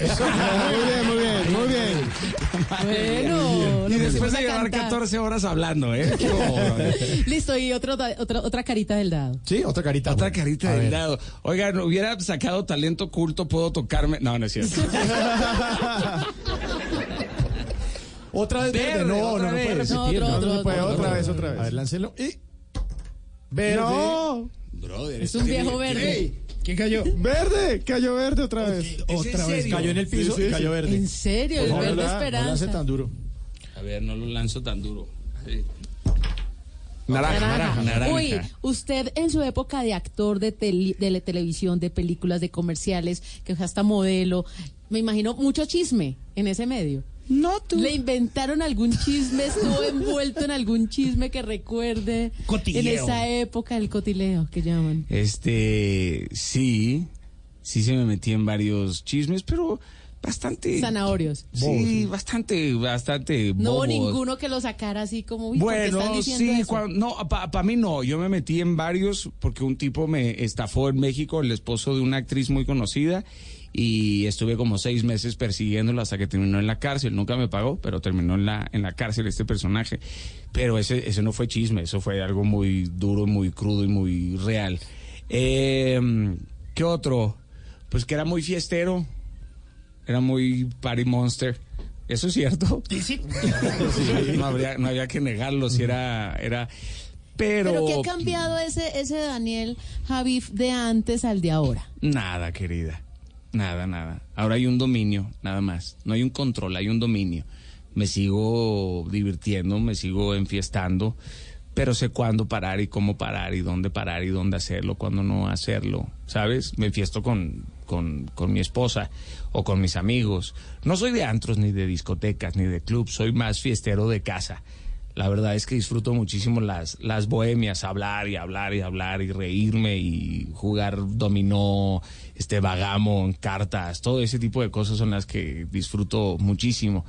Muy bien, muy bien, muy bien. Bueno, Y después de llevar cantar. 14 horas hablando, ¿eh? Listo, y otro, da- otra, otra carita del dado. Sí, otra carita. Otra bueno. carita A del ver. lado. Oigan, hubiera sacado talento oculto, puedo tocarme. No, no es cierto. Otra vez verde. Verde, No, no, otra no puede repetir. No, otro, No, otro, puede. otro, Otra otro. vez, otra vez. A ver, láncelo. Y. Verde. No, Brother, Es un viejo verde. ¿Quién cayó? Verde. Cayó verde otra vez. Otra vez. Cayó en el piso Sí, sí, y cayó verde. ¿En serio? El verde la- No esperanza. lance tan duro. A ver, no lo lanzo tan duro. Sí. Naranja, naranja, naranja. Uy, usted en su época de actor de, tele- de la televisión, de películas, de comerciales, que fue hasta modelo, me imagino mucho chisme en ese medio. No, tú. ¿Le inventaron algún chisme? ¿Estuvo envuelto en algún chisme que recuerde Cotilleo. en esa época el cotileo que llaman? Este, sí, sí se me metí en varios chismes, pero bastante. Zanahorios. Sí, bastante, bastante. No hubo ninguno que lo sacara así como, uy, ¿por qué están Bueno, diciendo sí, no, para mí no, yo me metí en varios porque un tipo me estafó en México, el esposo de una actriz muy conocida, y estuve como seis meses persiguiéndolo hasta que terminó en la cárcel, nunca me pagó, pero terminó en la, en la cárcel este personaje. Pero ese, ese no fue chisme, eso fue algo muy duro, muy crudo y muy real. Eh, ¿Qué otro? Pues que era muy fiestero, era muy party monster. ¿Eso es cierto? Sí, sí. Sí, no, habría, no había que negarlo, si era, era, pero... Pero ¿qué ha cambiado ese, ese Daniel Javif de antes al de ahora? Nada, querida, nada, nada. Ahora hay un dominio, nada más. No hay un control, hay un dominio. Me sigo divirtiendo, me sigo enfiestando, pero sé cuándo parar y cómo parar y dónde parar y dónde hacerlo, cuándo no hacerlo, ¿sabes? Me enfiesto con, con, con mi esposa o con mis amigos. No soy de antros, ni de discotecas, ni de clubs, soy más fiestero de casa. La verdad es que disfruto muchísimo las, las bohemias, hablar y hablar y hablar y reírme y jugar dominó, este vagamon, cartas, todo ese tipo de cosas son las que disfruto muchísimo.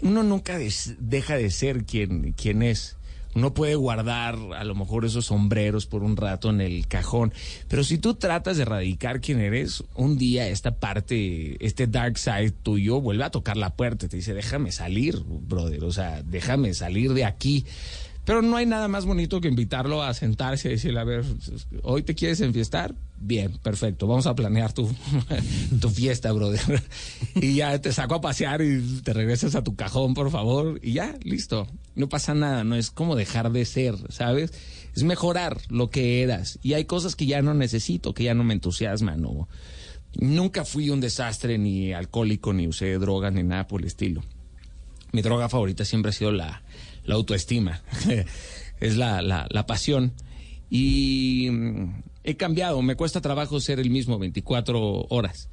Uno nunca des- deja de ser quien, quien es. Uno puede guardar a lo mejor esos sombreros por un rato en el cajón, pero si tú tratas de erradicar quién eres, un día esta parte, este dark side tuyo vuelve a tocar la puerta y te dice, déjame salir, brother, o sea, déjame salir de aquí. Pero no hay nada más bonito que invitarlo a sentarse y decirle, a ver, ¿hoy te quieres enfiestar? Bien, perfecto, vamos a planear tu, tu fiesta, brother. Y ya te saco a pasear y te regresas a tu cajón, por favor, y ya, listo. No pasa nada, no es como dejar de ser, ¿sabes? Es mejorar lo que eras. Y hay cosas que ya no necesito, que ya no me entusiasman, nunca fui un desastre, ni alcohólico, ni usé drogas, ni nada por el estilo mi droga favorita siempre ha sido la, la autoestima, es la, la, la pasión. Y he cambiado, me cuesta trabajo ser el mismo 24 horas.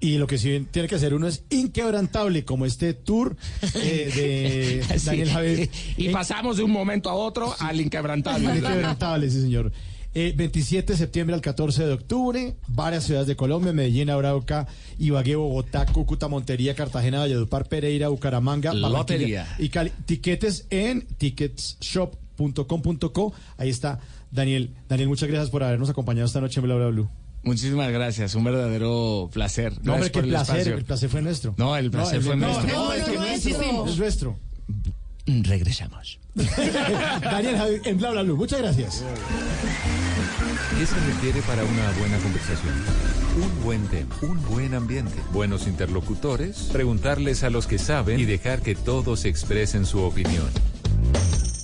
Y lo que sí tiene que hacer uno es inquebrantable, como este tour eh, de Sí. Daniel Javier. Y Eh, pasamos de un momento a otro al inquebrantable. Inquebrantable, sí, señor. Eh, 27 de septiembre al 14 de octubre, varias ciudades de Colombia, Medellín, Arauca, Ibagué, Bogotá, Cúcuta, Montería, Cartagena, Valledupar, Pereira, Bucaramanga, Lotería. y Cali. Tiquetes en ticketshop.com.co. Ahí está Daniel. Daniel, muchas gracias por habernos acompañado esta noche en Bla Bla Blue. Muchísimas gracias, un verdadero placer. No, hombre, qué placer, espacio. el placer fue nuestro. No, el placer fue nuestro. No, es que no, nuestro, es nuestro. Regresamos. Daniel en Bla Bla Blue, muchas gracias. ¿Qué se requiere para una buena conversación? Un buen tema, un buen ambiente, buenos interlocutores, preguntarles a los que saben y dejar que todos expresen su opinión.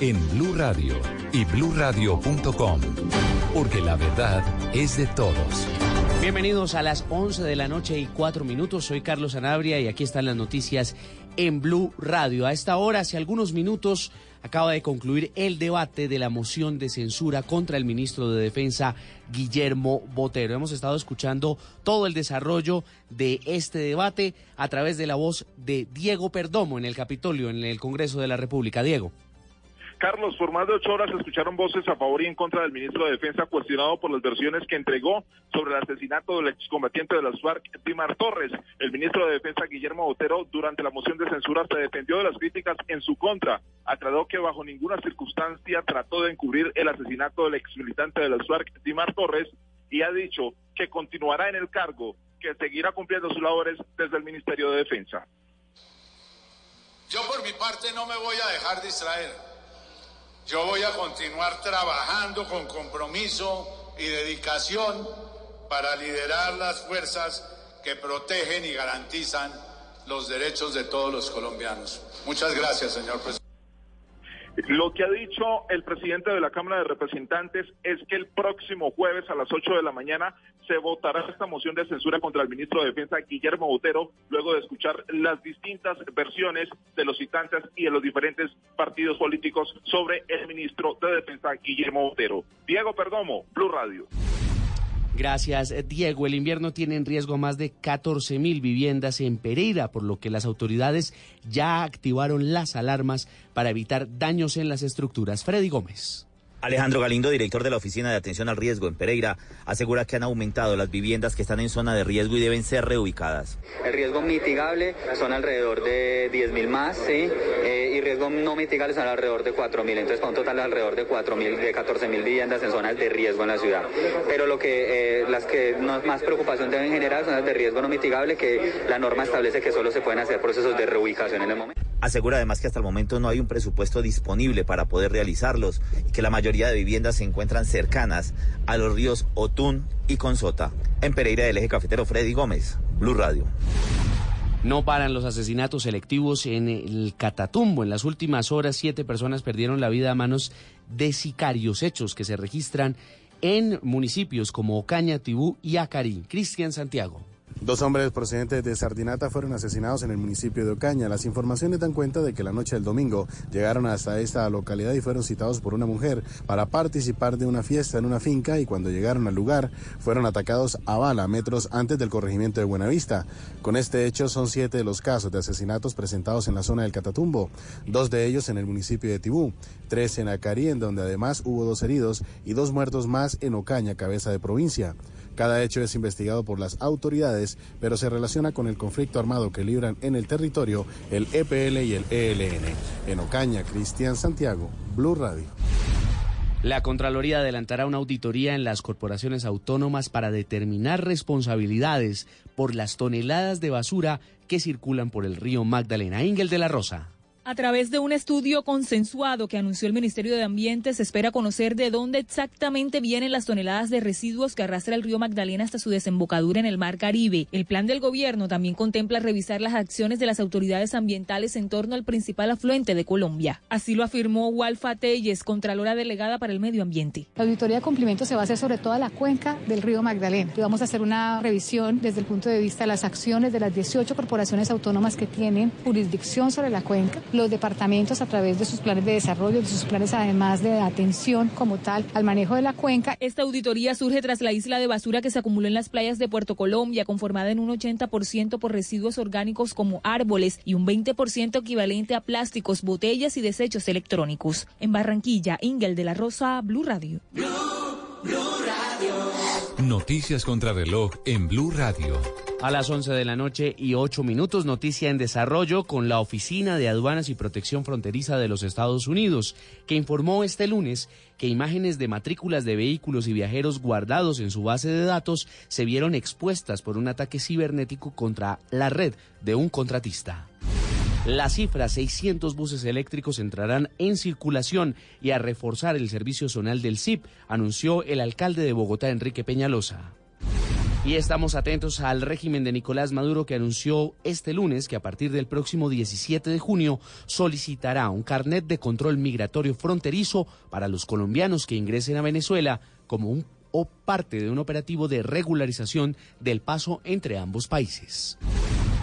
en Blue Radio y bluradio.com, porque la verdad es de todos. Bienvenidos a las 11 de la noche y 4 minutos. Soy Carlos Anabria y aquí están las noticias en Blue Radio. A esta hora, hace algunos minutos, acaba de concluir el debate de la moción de censura contra el ministro de Defensa, Guillermo Botero. Hemos estado escuchando todo el desarrollo de este debate a través de la voz de Diego Perdomo en el Capitolio, en el Congreso de la República. Diego. Carlos, por más de ocho horas escucharon voces a favor y en contra del ministro de Defensa cuestionado por las versiones que entregó sobre el asesinato del excombatiente de las FARC, Timar Torres. El ministro de Defensa, Guillermo Botero, durante la moción de censura se defendió de las críticas en su contra. Aclaró que bajo ninguna circunstancia trató de encubrir el asesinato del exmilitante de las FARC, Timar Torres, y ha dicho que continuará en el cargo, que seguirá cumpliendo sus labores desde el Ministerio de Defensa. Yo por mi parte no me voy a dejar distraer. Yo voy a continuar trabajando con compromiso y dedicación para liderar las fuerzas que protegen y garantizan los derechos de todos los colombianos. Muchas gracias, señor presidente. Lo que ha dicho el presidente de la Cámara de Representantes es que el próximo jueves a las 8 de la mañana se votará esta moción de censura contra el ministro de Defensa Guillermo Botero, luego de escuchar las distintas versiones de los citantes y de los diferentes partidos políticos sobre el ministro de Defensa Guillermo Botero. Diego Perdomo, Blue Radio. Gracias, Diego. El invierno tiene en riesgo más de 14 mil viviendas en Pereira, por lo que las autoridades ya activaron las alarmas para evitar daños en las estructuras. Freddy Gómez. Alejandro Galindo, director de la Oficina de Atención al Riesgo en Pereira, asegura que han aumentado las viviendas que están en zona de riesgo y deben ser reubicadas. El riesgo mitigable son alrededor de 10.000 más, ¿sí? Eh, y riesgo no mitigable son alrededor de 4.000. Entonces, un total de alrededor de 4.000, de 14.000 viviendas en zonas de riesgo en la ciudad. Pero lo que, eh, las que más preocupación deben generar son las de riesgo no mitigable, que la norma establece que solo se pueden hacer procesos de reubicación en el momento. Asegura además que hasta el momento no hay un presupuesto disponible para poder realizarlos y que la mayoría de viviendas se encuentran cercanas a los ríos Otún y Consota. En Pereira del eje cafetero Freddy Gómez, Blue Radio. No paran los asesinatos selectivos en el Catatumbo. En las últimas horas, siete personas perdieron la vida a manos de sicarios, hechos que se registran en municipios como Ocaña, Tibú y Acarí. Cristian Santiago. Dos hombres procedentes de Sardinata fueron asesinados en el municipio de Ocaña. Las informaciones dan cuenta de que la noche del domingo llegaron hasta esta localidad y fueron citados por una mujer para participar de una fiesta en una finca y cuando llegaron al lugar fueron atacados a bala metros antes del corregimiento de Buenavista. Con este hecho son siete de los casos de asesinatos presentados en la zona del Catatumbo, dos de ellos en el municipio de Tibú, tres en Acarí, en donde además hubo dos heridos y dos muertos más en Ocaña, cabeza de provincia. Cada hecho es investigado por las autoridades, pero se relaciona con el conflicto armado que libran en el territorio el EPL y el ELN. En Ocaña, Cristian Santiago, Blue Radio. La Contraloría adelantará una auditoría en las corporaciones autónomas para determinar responsabilidades por las toneladas de basura que circulan por el río Magdalena. Ingel de la Rosa. A través de un estudio consensuado que anunció el Ministerio de Ambiente, se espera conocer de dónde exactamente vienen las toneladas de residuos que arrastra el río Magdalena hasta su desembocadura en el Mar Caribe. El plan del gobierno también contempla revisar las acciones de las autoridades ambientales en torno al principal afluente de Colombia. Así lo afirmó Walfa Telles, Contralora Delegada para el Medio Ambiente. La auditoría de cumplimiento se va a hacer sobre toda la cuenca del río Magdalena. Vamos a hacer una revisión desde el punto de vista de las acciones de las 18 corporaciones autónomas que tienen jurisdicción sobre la cuenca los departamentos a través de sus planes de desarrollo, de sus planes además de atención como tal al manejo de la cuenca. Esta auditoría surge tras la isla de basura que se acumuló en las playas de Puerto Colombia, conformada en un 80% por residuos orgánicos como árboles y un 20% equivalente a plásticos, botellas y desechos electrónicos. En Barranquilla, Ingel de la Rosa, Blue Radio. Blue, Blue Radio. Noticias contra reloj en Blue Radio. A las 11 de la noche y 8 minutos, noticia en desarrollo con la Oficina de Aduanas y Protección Fronteriza de los Estados Unidos, que informó este lunes que imágenes de matrículas de vehículos y viajeros guardados en su base de datos se vieron expuestas por un ataque cibernético contra la red de un contratista. La cifra 600 buses eléctricos entrarán en circulación y a reforzar el servicio zonal del CIP, anunció el alcalde de Bogotá, Enrique Peñalosa. Y estamos atentos al régimen de Nicolás Maduro que anunció este lunes que a partir del próximo 17 de junio solicitará un carnet de control migratorio fronterizo para los colombianos que ingresen a Venezuela como un o parte de un operativo de regularización del paso entre ambos países.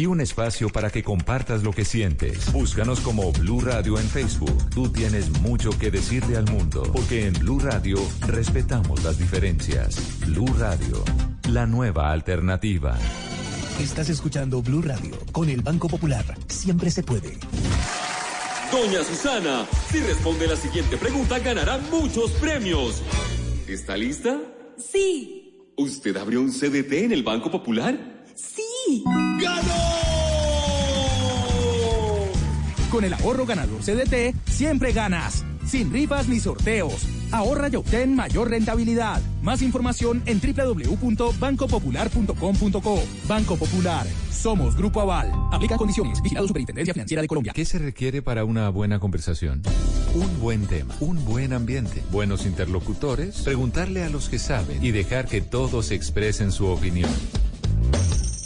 y un espacio para que compartas lo que sientes. Búscanos como Blue Radio en Facebook. Tú tienes mucho que decirle al mundo, porque en Blue Radio respetamos las diferencias. Blue Radio, la nueva alternativa. Estás escuchando Blue Radio con el Banco Popular. Siempre se puede. Doña Susana, si responde la siguiente pregunta ganará muchos premios. ¿Está lista? Sí, ¿Usted abrió un CDT en el Banco Popular? sí. Con el ahorro ganador CDT, siempre ganas. Sin rifas ni sorteos. Ahorra y obtén mayor rentabilidad. Más información en www.bancopopular.com.co. Banco Popular. Somos Grupo Aval. Aplica condiciones. Vigilado Superintendencia Financiera de Colombia. ¿Qué se requiere para una buena conversación? Un buen tema, un buen ambiente, buenos interlocutores, preguntarle a los que saben y dejar que todos expresen su opinión.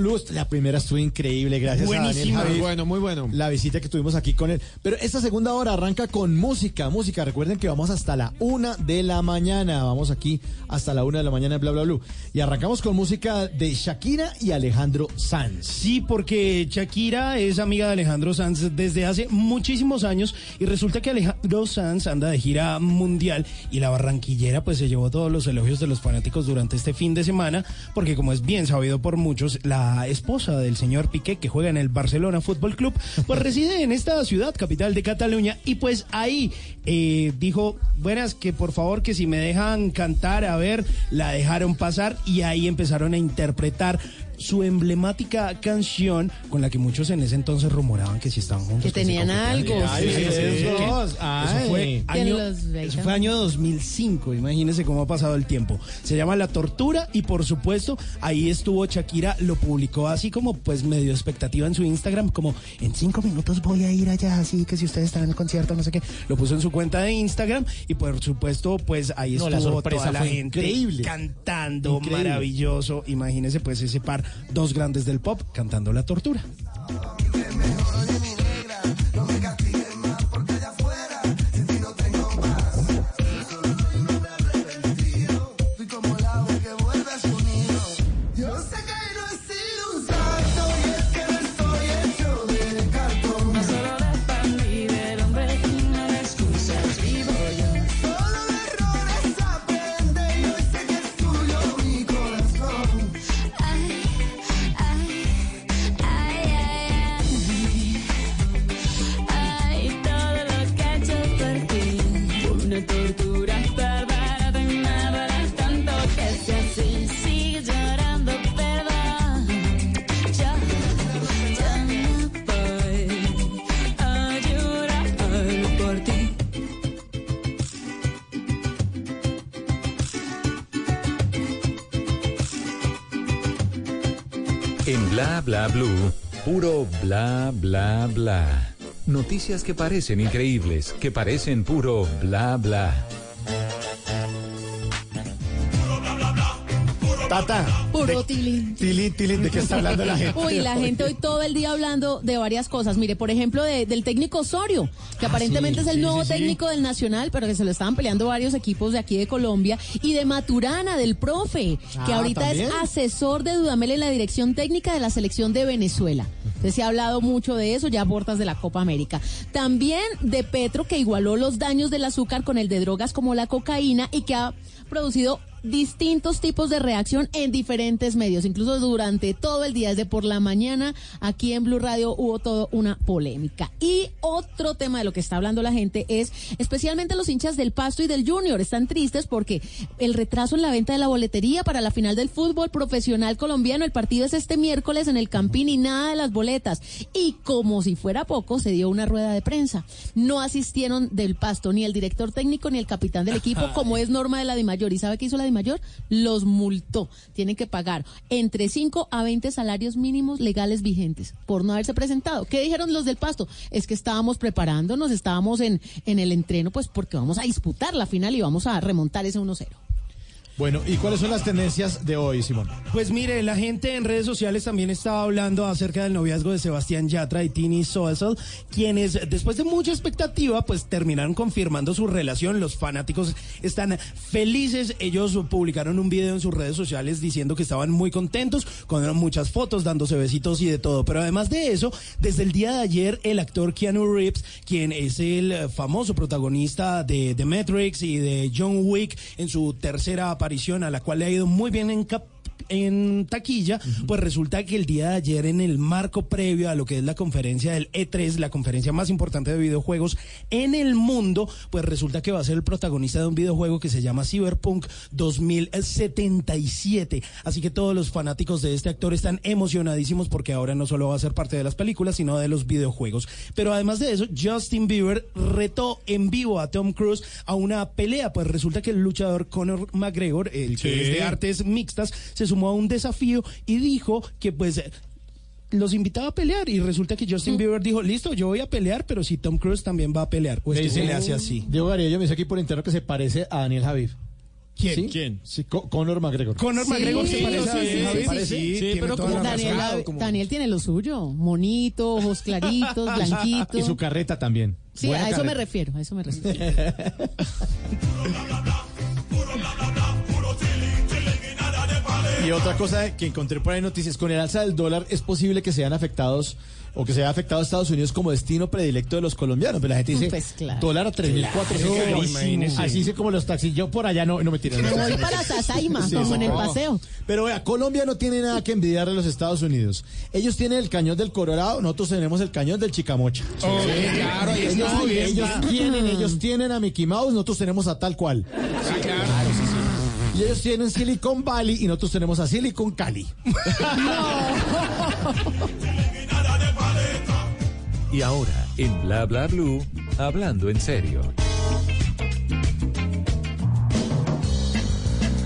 Blue. La primera estuvo increíble, gracias a Daniel. Muy bueno, muy bueno. La visita que tuvimos aquí con él. Pero esta segunda hora arranca con música, música. Recuerden que vamos hasta la una de la mañana. Vamos aquí hasta la una de la mañana en Bla Bla Blue. Y arrancamos con música de Shakira y Alejandro Sanz. Sí, porque Shakira es amiga de Alejandro Sanz desde hace muchísimos años y resulta que Alejandro Sanz anda de gira mundial y la barranquillera pues se llevó todos los elogios de los fanáticos durante este fin de semana porque como es bien sabido por muchos, la esposa del señor Piqué que juega en el Barcelona Fútbol Club pues reside en esta ciudad, capital de Cataluña y pues ahí eh, dijo, buenas, que por favor que si me dejan cantar, a ver, la dejaron pasar y ahí empezaron a interpretar su emblemática canción con la que muchos en ese entonces rumoraban que si estaban juntos. Que tenían algo, Ay, sí. sí, sí, Eso ay. fue año, eso fue año 2005, imagínense cómo ha pasado el tiempo. Se llama La Tortura y por supuesto ahí estuvo Shakira, lo publicó así como pues medio expectativa en su Instagram, como en cinco minutos voy a ir allá, así que si ustedes están en el concierto, no sé qué, lo puso en su cuenta de Instagram y por supuesto pues ahí No, la estuvo sorpresa toda la fue gente increíble. cantando, Increíble. maravilloso. Imagínense pues ese par, dos grandes del pop cantando La Tortura. Bla Blue, puro bla bla bla. Noticias que parecen increíbles, que parecen puro bla bla. Tata. Puro tilín. Tilín, tilín, ¿de qué está hablando la gente? Uy, la gente hoy todo el día hablando de varias cosas. Mire, por ejemplo, de- del técnico Osorio, que aparentemente Ah, sí, es el sí, nuevo sí, técnico del Nacional, pero que se lo estaban peleando varios equipos de aquí de Colombia. Y de Maturana, del profe, que Ah, ahorita ¿también? es asesor de Dudamel en la dirección técnica de la selección de Venezuela. Entonces se ha hablado mucho de eso, ya a puertas de la Copa América. También de Petro, que igualó los daños del azúcar con el de drogas como la cocaína y que ha producido distintos tipos de reacción en diferentes medios, incluso durante todo el día, desde por la mañana, aquí en Blue Radio hubo toda una polémica. Y otro tema de lo que está hablando la gente es, especialmente los hinchas del Pasto y del Junior, están tristes porque el retraso en la venta de la boletería para la final del fútbol profesional colombiano, el partido es este miércoles en el Campín y nada de las boletas. Y como si fuera poco, se dio una rueda de prensa. No asistieron del Pasto ni el director técnico ni el capitán del equipo, como es norma de la de mayor. ¿Y sabe qué hizo la de mayor? Los multó. Tienen que pagar entre 5 a 20 salarios mínimos legales vigentes por no haberse presentado. ¿Qué dijeron los del Pasto? Es que estábamos preparándonos, estábamos en, en el entreno, pues porque vamos a disputar la final y vamos a remontar ese 1-0. Bueno, ¿y cuáles son las tendencias de hoy, Simón? Pues mire, la gente en redes sociales también estaba hablando acerca del noviazgo de Sebastián Yatra y Tini Soesel, quienes después de mucha expectativa, pues terminaron confirmando su relación. Los fanáticos están felices. Ellos publicaron un video en sus redes sociales diciendo que estaban muy contentos, con muchas fotos, dándose besitos y de todo. Pero además de eso, desde el día de ayer, el actor Keanu Reeves, quien es el famoso protagonista de The Matrix y de John Wick en su tercera aparición, a la cual le ha ido muy bien en cap- en taquilla, pues resulta que el día de ayer en el marco previo a lo que es la conferencia del E3, la conferencia más importante de videojuegos en el mundo, pues resulta que va a ser el protagonista de un videojuego que se llama Cyberpunk 2077. Así que todos los fanáticos de este actor están emocionadísimos porque ahora no solo va a ser parte de las películas, sino de los videojuegos. Pero además de eso, Justin Bieber retó en vivo a Tom Cruise a una pelea, pues resulta que el luchador Conor McGregor, el que Sí. es de artes mixtas, se sumó a un desafío y dijo que pues los invitaba a pelear y resulta que Justin Bieber dijo, listo, yo voy a pelear, pero si Tom Cruise también va a pelear, pues que se dice- le hace así. Diego Garillo me dice aquí por interno que se parece a Daniel Javid. ¿Quién? ¿Sí? ¿Quién? Sí, Co- Conor McGregor. Conor Sí, McGregor se sí, parece a sí, Daniel sí, Javid. sí, pero como Daniel, Daniel tiene lo suyo, monito, ojos claritos, blanquito. Y su carreta también. Sí, Buena a eso me refiero, a eso me refiero. Y otra cosa que encontré por ahí en noticias, con el alza del dólar es posible que sean afectados o que se haya afectado a Estados Unidos como destino predilecto de los colombianos. Pero la gente dice, Pues claro. dólar a 3.400. Claro, imagínese. Así dice como los taxis. Yo por allá no, no me tiran. Me voy para Sasaima, como en el paseo. Pero vea, Colombia no tiene nada que envidiarle a los Estados Unidos. Ellos tienen el cañón del Colorado, nosotros tenemos el cañón del Chicamocha. claro, ahí ellos, está, ahí ellos está. tienen, ellos tienen a Mickey Mouse, nosotros tenemos a tal cual. Y ellos tienen Silicon Valley y nosotros tenemos a Silicon Cali. Y ahora, en Bla Bla Blue, hablando en serio.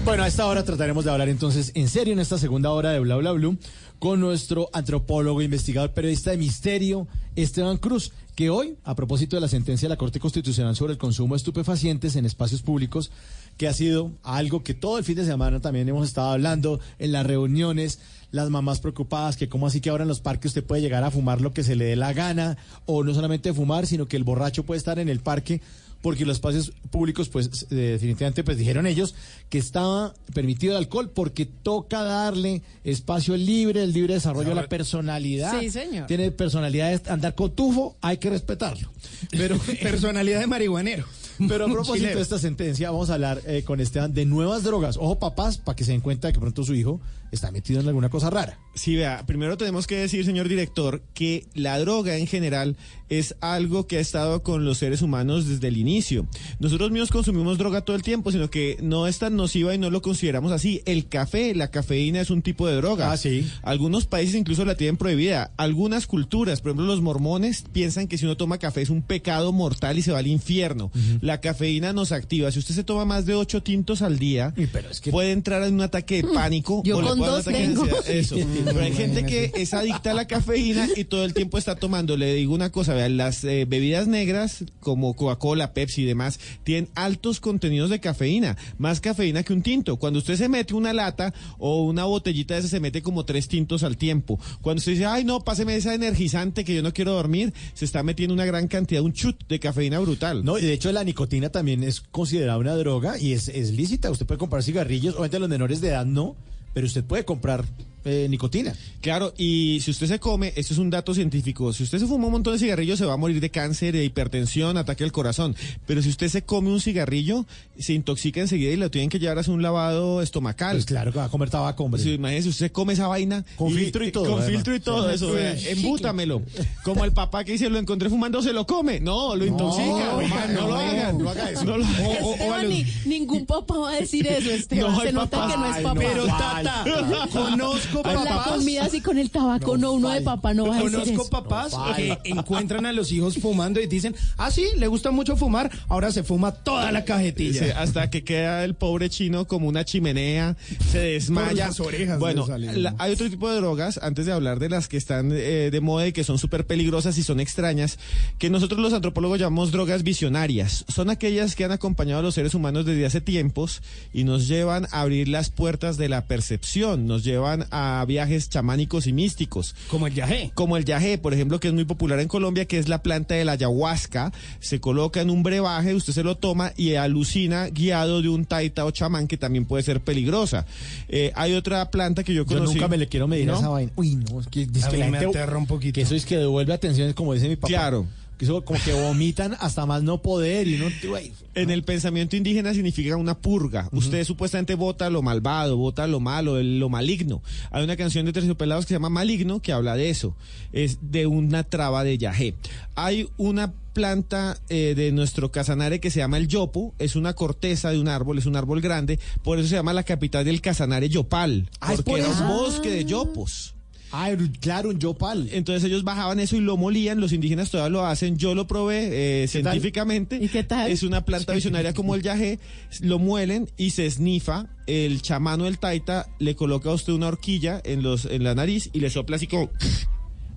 Bueno, a esta hora trataremos de hablar entonces en serio en esta segunda hora de Bla Bla Blue con nuestro antropólogo, investigador, periodista de misterio, Esteban Cruz, que hoy, a propósito de la sentencia de la Corte Constitucional sobre el consumo de estupefacientes en espacios públicos, que ha sido algo que todo el fin de semana también hemos estado hablando en las reuniones, las mamás preocupadas que cómo así que ahora en los parques usted puede llegar a fumar lo que se le dé la gana, o no solamente fumar, sino que el borracho puede estar en el parque porque los espacios públicos, pues eh, definitivamente, pues dijeron ellos que estaba permitido el alcohol porque toca darle espacio libre, el libre desarrollo de la personalidad. Sí, señor. Tiene personalidad de andar con tufo, hay que respetarlo. Pero, Personalidad de marihuanero. Pero a propósito de esta sentencia, vamos a hablar eh, con Esteban de nuevas drogas. Ojo, papás, para que se den cuenta de que pronto su hijo está metido en alguna cosa rara. Sí, vea, primero tenemos que decir, señor director, que la droga en general es algo que ha estado con los seres humanos desde el inicio. Nosotros mismos consumimos droga todo el tiempo, sino que no es tan nociva y no lo consideramos así. El café, la cafeína es un tipo de droga. Ah, sí. Algunos países incluso la tienen prohibida. Algunas culturas, por ejemplo los mormones, piensan que si uno toma café es un pecado mortal y se va al infierno. La cafeína nos activa. Si usted se toma más de ocho tintos al día, puede entrar en un ataque de pánico. Yo o le con puede dar dos ataque de tengo. ansiedad. Eso. Pero hay gente que es adicta a la cafeína y todo el tiempo está tomando. Le digo una cosa, vean, las eh, bebidas negras como Coca-Cola, Pepsi y demás tienen altos contenidos de cafeína, más cafeína que un tinto. Cuando usted se mete una lata o una botellita de esa se mete como tres tintos al tiempo. Cuando usted dice, ay no, páseme esa energizante que yo no quiero dormir, se está metiendo una gran cantidad, un chut de cafeína brutal. No, y de hecho la nicotina también es considerada una droga y es, es lícita. Usted puede comprar cigarrillos, obviamente los menores de edad no, pero usted puede comprar eh, nicotina. Claro, y si usted se come, esto es un dato científico, si usted se fuma un montón de cigarrillos se va a morir de cáncer, de hipertensión, ataque al corazón. Pero si usted se come un cigarrillo, se intoxica enseguida y lo tienen que llevar a hacer un lavado estomacal. Pues claro que va a comer tabaco, hombre. Sí, imagínese, usted come esa vaina. Con filtro y todo, Con además. filtro y todo Sí. eso. Vea, Embútamelo. Como el papá que dice, lo encontré fumando, se lo come. No, lo intoxica. no, no, no, lo hagan. no haga eso. No lo hagan. Esteban, ni- ningún papá va a decir eso, Esteban. No, Se nota que no es Ay, papá. no, Pero. Tata, conozco Con la papás. comida así con el tabaco, no, uno de papá no va a decir Conozco eso. papás No, que encuentran a los hijos fumando y dicen, ah, sí, le gusta mucho fumar, ahora se fuma toda la cajetilla. Sí, hasta que queda el pobre chino como una chimenea, se desmaya. Por las orejas bueno, la- hay otro tipo de drogas, antes de hablar de las que están eh, de moda y que son súper peligrosas y son extrañas, que nosotros los antropólogos llamamos drogas visionarias. Son aquellas que han acompañado a los seres humanos desde hace tiempos y nos llevan a abrir las puertas de la percepción, nos llevan a viajes chamánicos y místicos. Como el yagé. Como el yagé, por ejemplo, que es muy popular en Colombia, que es la planta de la ayahuasca. Se coloca en un brebaje, usted se lo toma y alucina guiado de un taita o chamán que también puede ser peligrosa. Eh, hay otra planta que yo Yo conocí. nunca me le quiero medir ¿No? a esa vaina. Uy, no, es que, es que la gente- un poquito. Que eso es que devuelve atención, como dice mi papá. Claro. Como que vomitan hasta más no poder y no... En el pensamiento indígena significa una purga. Usted supuestamente vota lo malvado, vota lo malo, lo maligno. Hay una canción de Terciopelados que se llama Maligno que habla de eso. Es de una traba de yagé. Hay una planta eh, de nuestro casanare que se llama el yopo. Es una corteza de un árbol, es un árbol grande. Por eso se llama la capital del casanare Yopal. Ah, ¿es porque por era un bosque de yopos. Ah, claro, un yopal. Entonces ellos bajaban eso y lo molían, los indígenas todavía lo hacen, yo lo probé eh, científicamente. ¿Y qué tal? Es una planta visionaria como el yagé, lo muelen y se esnifa, el chamano del taita le coloca a usted una horquilla en, los, en la nariz y le sopla así como...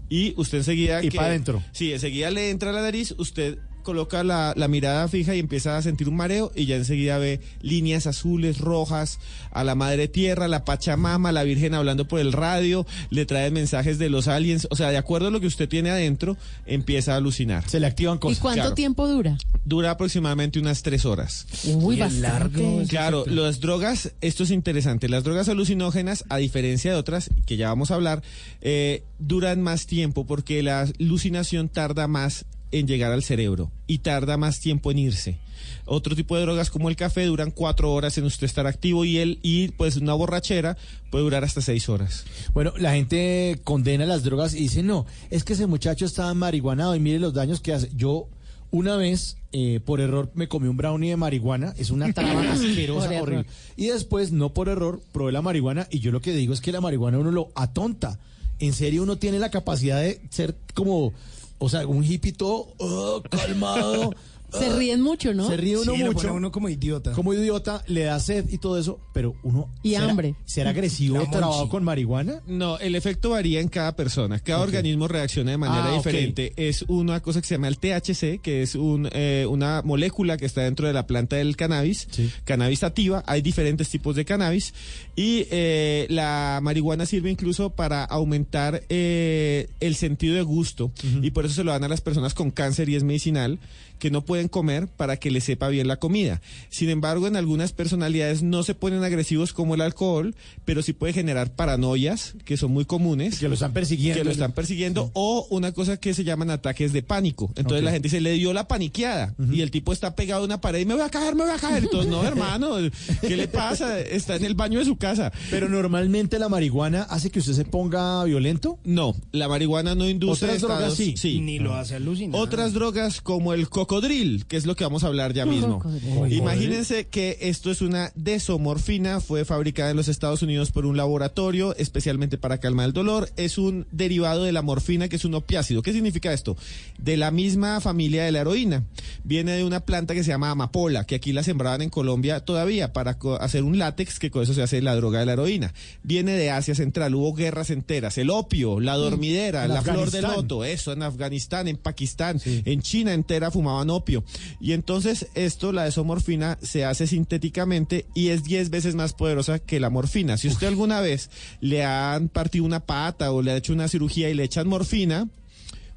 Y usted enseguida... Y que- pa' adentro. Sí, enseguida le entra a la nariz, usted coloca la, la mirada fija y empieza a sentir un mareo y ya enseguida ve líneas azules, rojas, a la madre tierra, la Pachamama, la Virgen hablando por el radio, le trae mensajes de los aliens, o sea, de acuerdo a lo que usted tiene adentro, empieza a alucinar. Se le activan ¿Y cosas. cuánto claro. tiempo dura? Dura aproximadamente unas tres horas. Uy, Y bastante. largo. Claro, las drogas, esto es interesante, las drogas alucinógenas, a diferencia de otras, que ya vamos a hablar, eh, duran más tiempo porque la alucinación tarda más en llegar al cerebro y tarda más tiempo en irse. Otro tipo de drogas como el café duran cuatro horas en usted estar activo y el y pues una borrachera puede durar hasta seis horas. Bueno, la gente condena las drogas y dice, no, es que ese muchacho estaba marihuanado y mire los daños que hace. Yo una vez, eh, por error, me comí un brownie de marihuana, es una traba asquerosa, horrible. Y después, no por error, probé la marihuana y yo lo que digo es que la marihuana uno lo atonta. En serio, uno tiene la capacidad de ser como, o sea, un hippie oh, calmado. Se ríen mucho, ¿no? Se ríe uno Sí, mucho. uno como idiota. Como idiota, le da sed y todo eso, pero uno... Y ¿será- hambre. ¿Será agresivo trabajado con marihuana? No, el efecto varía en cada persona. Cada organismo reacciona de manera Ah, diferente. Es una cosa que se llama el THC, que es un, eh, una molécula que está dentro de la planta del cannabis. Sí. Cannabis sativa. Hay diferentes tipos de cannabis. Y eh, la marihuana sirve incluso para aumentar eh, el sentido de gusto. Y por eso se lo dan a las personas con cáncer y es medicinal que no pueden comer para que les sepa bien la comida. Sin embargo, en algunas personalidades no se ponen agresivos como el alcohol, pero sí puede generar paranoias, que son muy comunes. Que lo están persiguiendo. Que lo están persiguiendo, o una cosa que se llaman ataques de pánico. Entonces la gente dice, le dio la paniqueada, y el tipo está pegado a una pared y me voy a caer, me voy a caer. Entonces, no, hermano, ¿qué le pasa? Está en el baño de su casa. Pero normalmente la marihuana hace que usted se ponga violento. No, la marihuana no induce Otras drogas estados- sí. Ni lo hace alucinar. Otras drogas como el coca cocodril, que es lo que vamos a hablar ya mismo. Cocodril. Imagínense que esto es una desomorfina, fue fabricada en los Estados Unidos por un laboratorio especialmente para calmar el dolor. Es un derivado de la morfina, que es un opiácido. ¿Qué significa esto? De la misma familia de la heroína. Viene de una planta que se llama amapola, que aquí la sembraban en Colombia todavía para hacer un látex, que con eso se hace la droga de la heroína. Viene de Asia Central, hubo guerras enteras. El opio, la dormidera, En la flor del loto, eso, en Afganistán, en Pakistán, en China entera fumaban opio. Y entonces esto, la desomorfina, se hace sintéticamente y es 10 veces más poderosa que la morfina. Si usted alguna vez le han partido una pata o le ha hecho una cirugía y le echan morfina,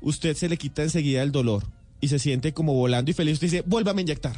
usted se le quita enseguida el dolor y se siente como volando y feliz. Usted dice, vuélvame a inyectar.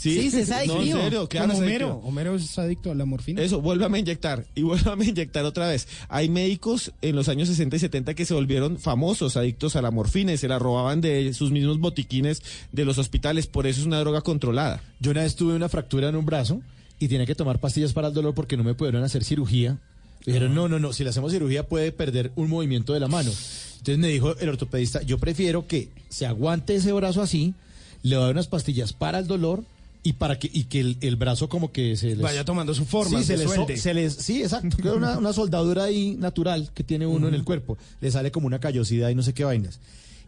Sí, se sabe, No, en frío. serio, claro. Es Homero. adictivo. Homero es adicto a la morfina. Eso, vuélvame a inyectar y vuélvame a inyectar otra vez. Hay médicos en los años 60 y 70 que se volvieron famosos, adictos a la morfina y se la robaban de sus mismos botiquines de los hospitales. Por eso es una droga controlada. Yo una vez tuve una fractura en un brazo y tenía que tomar pastillas para el dolor porque no me pudieron hacer cirugía. Dijeron, no, no, no, si le hacemos cirugía puede perder un movimiento de la mano. Entonces me dijo el ortopedista, yo prefiero que se aguante ese brazo así, le doy unas pastillas para el dolor y para que y que el, el brazo como que se les... Vaya tomando su forma, Sí, se se les, suelte. se les- sí, exacto. que Una, una soldadura ahí natural que tiene uno en el cuerpo. Le sale como una callosidad y no sé qué vainas.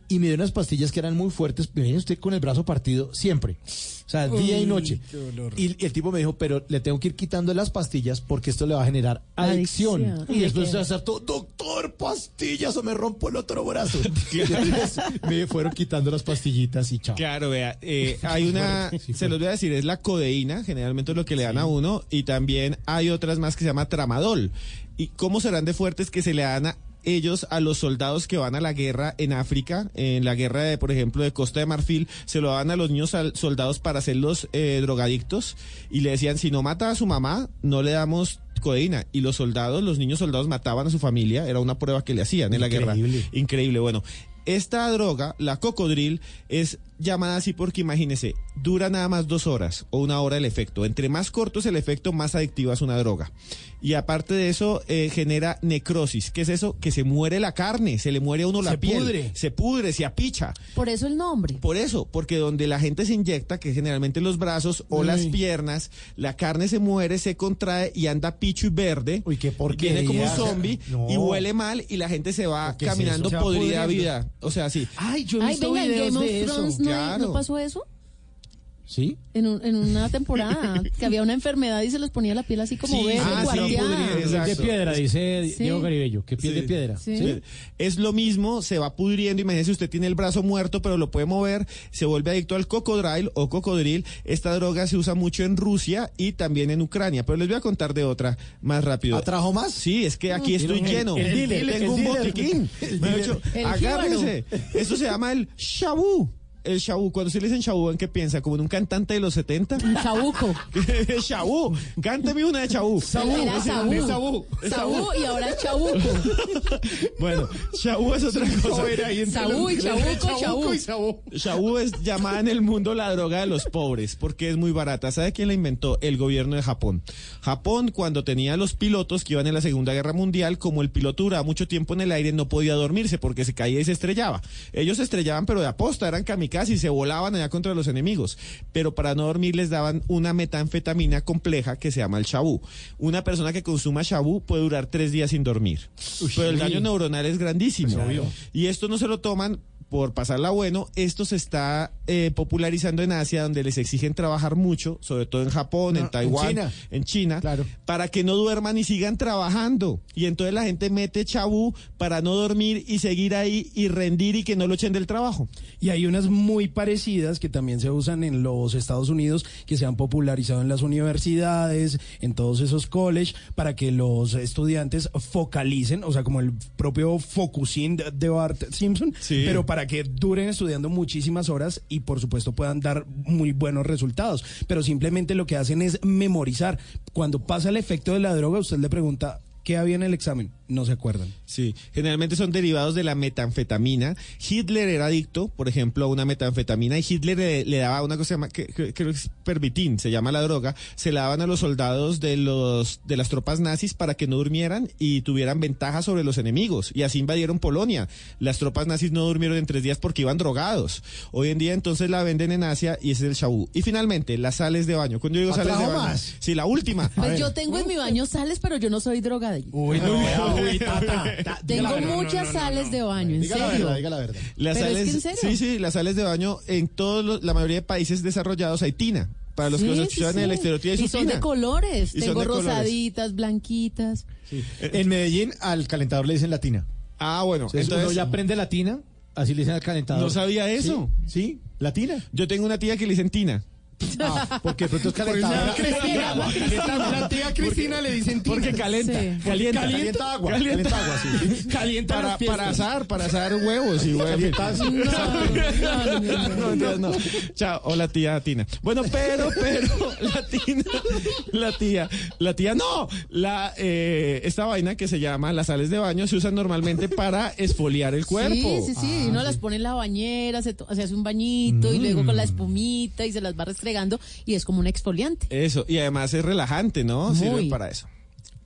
Y me dio unas pastillas que eran muy fuertes. Me viene usted con el brazo partido siempre. O sea, día y noche. qué dolor. Y, y el tipo me dijo, pero le tengo que ir quitando las pastillas porque esto le va a generar adicción. Adicción. Y después de hacer todo, doctor, pastillas o me rompo el otro brazo. Entonces me fueron quitando las pastillitas y chao. Claro, vea, eh, hay una, Sí, se los voy a decir, es la codeína, generalmente es lo que le dan a uno, y también hay otras más que se llama tramadol. ¿Y cómo serán de fuertes que se le dan a ellos a los soldados que van a la guerra en África, en la guerra de, por ejemplo, de Costa de Marfil, se lo dan a los niños soldados para hacerlos eh, drogadictos y le decían, si no mata a su mamá, no le damos codeína. Y los soldados, los niños soldados mataban a su familia, era una prueba que le hacían en la guerra. Increíble. Increíble, bueno. Esta droga, la cocodril, es llamada así porque imagínese, dura nada más dos horas o una hora el efecto. Entre más corto es el efecto, más adictiva es una droga. Y aparte de eso, eh, genera necrosis. ¿Qué es eso? Que se muere la carne, se le muere a uno la Se piel. pudre. Se pudre, se apicha. Por eso el nombre. Por eso, porque donde la gente se inyecta, que es generalmente los brazos o Uy. las piernas, la carne se muere, se contrae y anda picho y verde. Uy, qué porquería. Viene como un zombie No. y huele mal y la gente se va ¿Qué es caminando eso? Va podrida vida. O sea, sí. Ay, yo he Ay, visto venga, en videos Game of de eso. Thrones no, claro. ¿no pasó eso? ¿Sí? En, un- en una temporada, que había una enfermedad y se les ponía la piel así como Sí, verde, ah, sí, cuarteada. podría- Piel de piedra, dice Sí. Diego Garibello. ¿Qué piel Sí. de piedra? Sí. Es lo mismo, se va pudriendo. Imagínese, usted tiene el brazo muerto, pero lo puede mover. Se vuelve adicto al cocodril o cocodril. Esta droga se usa mucho en Rusia y también en Ucrania. Pero les voy a contar de otra más rápido. ¿Atrajo más? Sí, es que aquí estoy el- lleno. el Tengo el un botiquín. El Me ha dealer. dicho, El agárrense. Esto se llama el shabu. El shabu. Cuando se le dicen shabu, ¿en qué piensa? ¿Como en un cantante de los 70? Un chabuco. shabu. Cántame una de Es- Sabú. es Sabú. Es Sabú y ahora es chabuco. Bueno, shabu es otra cosa. Sabú y chabuco, chabú. Shabu es llamada en el mundo la droga de los pobres porque es muy barata. ¿Sabe quién la inventó? El gobierno de Japón. Japón, cuando tenía los pilotos que iban en la Segunda Guerra Mundial, como el piloto duraba mucho tiempo en el aire, no podía dormirse porque se caía y se estrellaba. Ellos se estrellaban, pero de aposta, eran kamikazes y se volaban allá contra los enemigos. Pero para no dormir les daban una metanfetamina compleja que se llama el Shabu. Una persona que consuma Shabu puede durar tres días sin dormir. pero el daño neuronal es grandísimo. Y esto no se lo toman por pasarla bueno, esto se está eh, popularizando en Asia, donde les exigen trabajar mucho, sobre todo en Japón, en en Taiwán, China. en China, Claro. para que no duerman y sigan trabajando. Y entonces la gente mete chabú para no dormir y seguir ahí y rendir y que no lo echen del trabajo. Y hay unas muy parecidas que también se usan en los Estados Unidos, que se han popularizado en las universidades, en todos esos college, para que los estudiantes focalicen, o sea, como el propio focusing de- de Bart Simpson, Sí. pero para que duren estudiando muchísimas horas y por supuesto puedan dar muy buenos resultados. Pero simplemente lo que hacen es memorizar. Cuando pasa el efecto de la droga, usted le pregunta, ¿qué había en el examen? No se acuerdan. Sí, generalmente son derivados de la metanfetamina. Hitler era adicto, por ejemplo, a una metanfetamina y Hitler le, le daba una cosa que se llama, que, que- creo que es pervitin, se llama la droga, se la daban a los soldados de los de las tropas nazis para que no durmieran y tuvieran ventaja sobre los enemigos y así invadieron Polonia. Las tropas nazis no durmieron en tres días porque iban drogados. Hoy en día entonces la venden en Asia y ese es el shabú. Y finalmente, las sales de baño. Cuando yo digo ¿Ah, sales de baño, más? sí, la última. Pues yo tengo en mi baño sales, pero yo no soy drogadicta. Uy, no, uy, tata, Tengo la muchas sales de baño, en Diga la serio. verdad, diga la verdad. Las Pero es que en serio. sí, sí, las sales de baño en todos los- la mayoría de países desarrollados hay tina. Para los que nos sí, escuchan en sí. el exterior tiene su Y son tina. de colores. Y son Tengo de colores. rosaditas, blanquitas. En Medellín al calentador le dicen latina. Ah, bueno, Entonces, entonces uno ya prende latina, así le dicen al calentador. no sabía eso. Sí, sí, latina. Yo tengo una tía que le dicen tina. Ah, porque pronto es la tía Cristina le dicen tina. Porque calienta, Sí. calienta, Calienta agua, calienta, calienta agua, sí. Calienta para, para asar, para asar huevos y huevos. No, no, no, no. Chao, hola tía Tina. Bueno, pero, pero, la Tina, la tía, la tía no. La, eh, esta vaina que se llama las sales de baño se usan normalmente para esfoliar el cuerpo. Sí, sí, sí. Uno las pone en la bañera, se, hace un bañito y luego con la espumita y se las va y es como un exfoliante. Eso, y además es relajante, ¿no? Muy. Sirve para eso.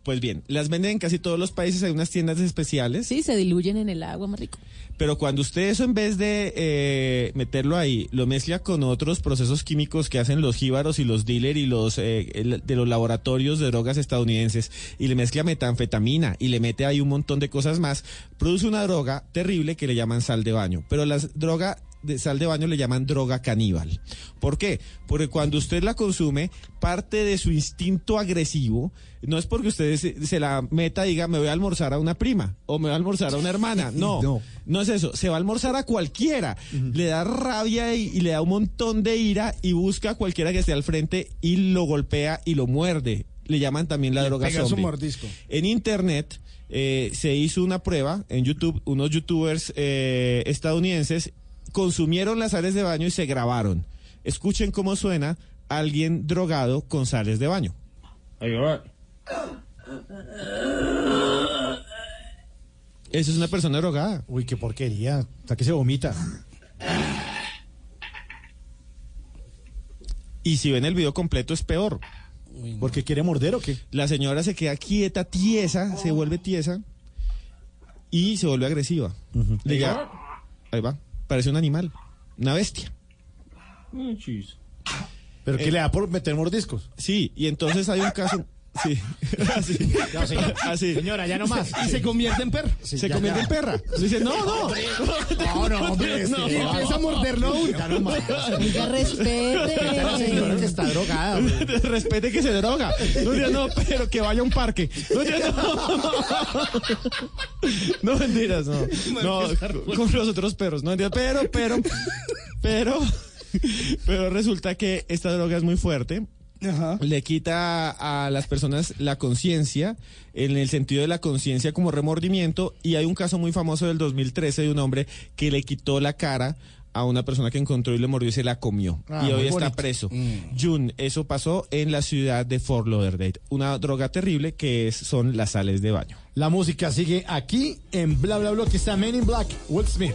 Pues bien, las venden en casi todos los países, hay unas tiendas especiales. Sí, se diluyen en el agua, más rico. Pero cuando usted eso en vez de eh, meterlo ahí, lo mezcla con otros procesos químicos que hacen los jíbaros y los dealers y los eh, el- de los laboratorios de drogas estadounidenses y le mezcla metanfetamina y le mete ahí un montón de cosas más, produce una droga terrible que le llaman sal de baño. Pero la droga de sal de baño le llaman droga caníbal. ¿Por qué? Porque cuando usted la consume, parte de su instinto agresivo no es porque usted se, se la meta y diga me voy a almorzar a una prima o me voy a almorzar a una hermana. No, No. no, es eso. Se va a almorzar a cualquiera. Le da rabia y, y le da un montón de ira y busca a cualquiera que esté al frente y lo golpea y lo muerde. Le llaman también la droga zombie. mordisco. En internet eh, se hizo una prueba en YouTube, unos youtubers eh, estadounidenses consumieron las sales de baño y se grabaron. Escuchen cómo suena alguien drogado con sales de baño. Eso es una persona drogada. Uy, qué porquería. Hasta que se vomita. Y si ven el video completo es peor. ¿Porque quiere morder o qué? La señora se queda quieta, tiesa, se vuelve tiesa y se vuelve agresiva. Le ahí va, parece un animal, una bestia. ¿Pero qué le da por meter mordiscos? Sí, y entonces hay un caso... Sí, así, No, señora. así. Señora, ya no más. Y se convierte en perro. Sí, se ya, convierte ya. en perra. Dice, no, no. No, no, hombre. No, este, Y empieza a morderlo uno. Ya no más. Oiga, respete. La señora que está drogada. hombre. Respete que se droga. No, no, pero que vaya a un parque. No, no. No mentiras, no. No, con los otros perros. No mentiras, pero, pero, pero, pero resulta que esta droga es muy fuerte. Ajá. Le quita a las personas la conciencia, en el sentido de la conciencia como remordimiento, y hay un caso muy famoso del 2013 de un hombre que le quitó la cara a una persona que encontró y le mordió y se la comió. Ah, y hoy está bonito. preso. Jun, eso pasó en la ciudad de Fort Lauderdale. Una droga terrible que es, son las sales de baño. La música sigue aquí en Bla Bla Bla. Aquí está Men in Black, Will Smith.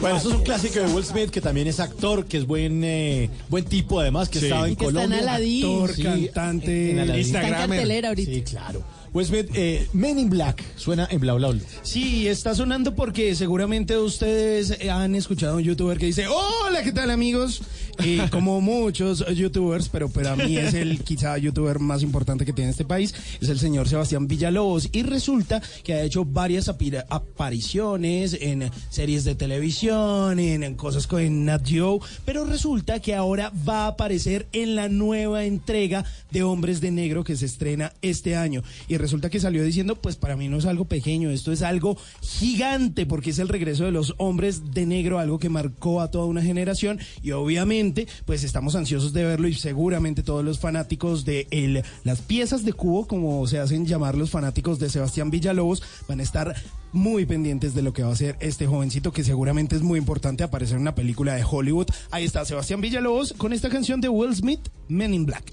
Bueno, eso es un clásico de Will Smith, que también es actor, que es buen eh, buen tipo además, que Sí. estaba en Y que está en Colombia. Aladdin. Actor, cantante, en. Está en cartelera ahorita. Sí, claro. Will Smith, eh, Men in Black, suena en Bla Bla Blue. Sí, está sonando porque seguramente ustedes han escuchado a un youtuber que dice, hola, ¿qué tal amigos? Y como muchos youtubers, pero para mí es el quizá youtuber más importante que tiene este país, es el señor Sebastián Villalobos. Y resulta que ha hecho varias apariciones en series de televisión, en, en cosas con Nat Geo, pero resulta que ahora va a aparecer en la nueva entrega de Hombres de Negro que se estrena este año. Y resulta que salió diciendo, pues para mí no es algo pequeño, esto es algo gigante, porque es el regreso de los Hombres de Negro, algo que marcó a toda una generación. Y obviamente, pues estamos ansiosos de verlo y seguramente todos los fanáticos de las piezas de cubo, como se hacen llamar los fanáticos de Sebastián Villalobos, van a estar muy pendientes de lo que va a hacer este jovencito que seguramente es muy importante aparecer en una película de Hollywood. Ahí está Sebastián Villalobos con esta canción de Will Smith, Men in Black.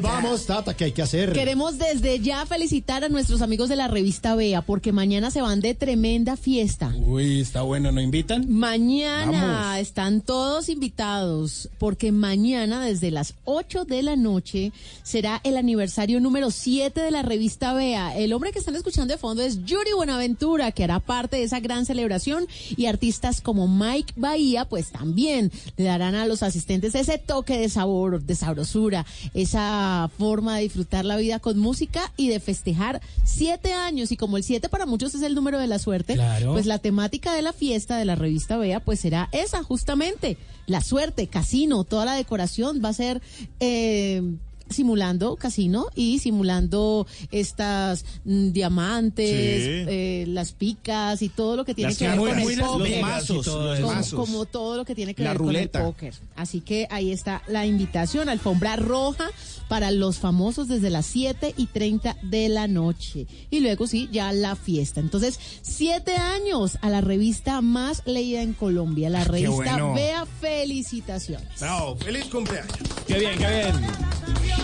Nos vamos, Tata? ¿Qué hay que hacer? Queremos desde ya felicitar a nuestros amigos de la revista Bea porque mañana se van de tremenda fiesta. Uy, está bueno, ¿no invitan? Mañana Vamos. están todos invitados porque mañana desde las 8 de la noche será el aniversario número 7 de la revista Bea. El hombre que están escuchando de fondo es Yuri Buenaventura, que hará parte de esa gran celebración y artistas como Mike Bahía, pues también le darán a los asistentes ese toque de sabor, de sabrosura, esa forma de disfrutar la vida con música y de festejar siete años. Y como el 7 para muchos es el número de la suerte, Claro. pues la temática de la fiesta de la revista Bea pues será esa justamente, la suerte, casino, toda la decoración va a ser eh, simulando casino y simulando estas mm, diamantes, Sí. eh, las picas y todo lo que tiene Las que ver con el los póker. mazos, los como, mazos. como todo lo que tiene que La ver ruleta. con el póker. Así que ahí está la invitación, alfombra roja para los famosos desde las 7 y 30 de la noche. Y luego sí, ya la fiesta. Entonces, siete años a la revista más leída en Colombia, la revista bueno. Vea Felicitaciones. Bravo, feliz cumpleaños. Qué bien, qué bien.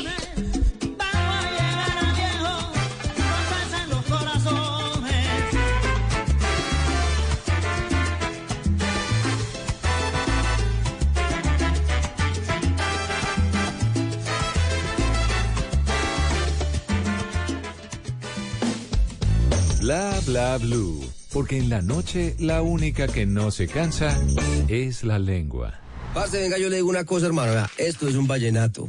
Bla Bla Blue, porque en la noche la única que no se cansa es la lengua. Parce, venga, yo le digo una cosa, hermano. esto es un vallenato.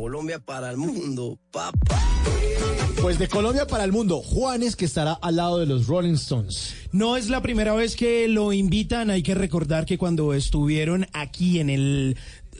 Colombia para el mundo, papá. Pues de Colombia para el mundo, Juanes que estará al lado de los Rolling Stones. No es la primera vez que lo invitan. Hay que recordar que cuando estuvieron aquí en el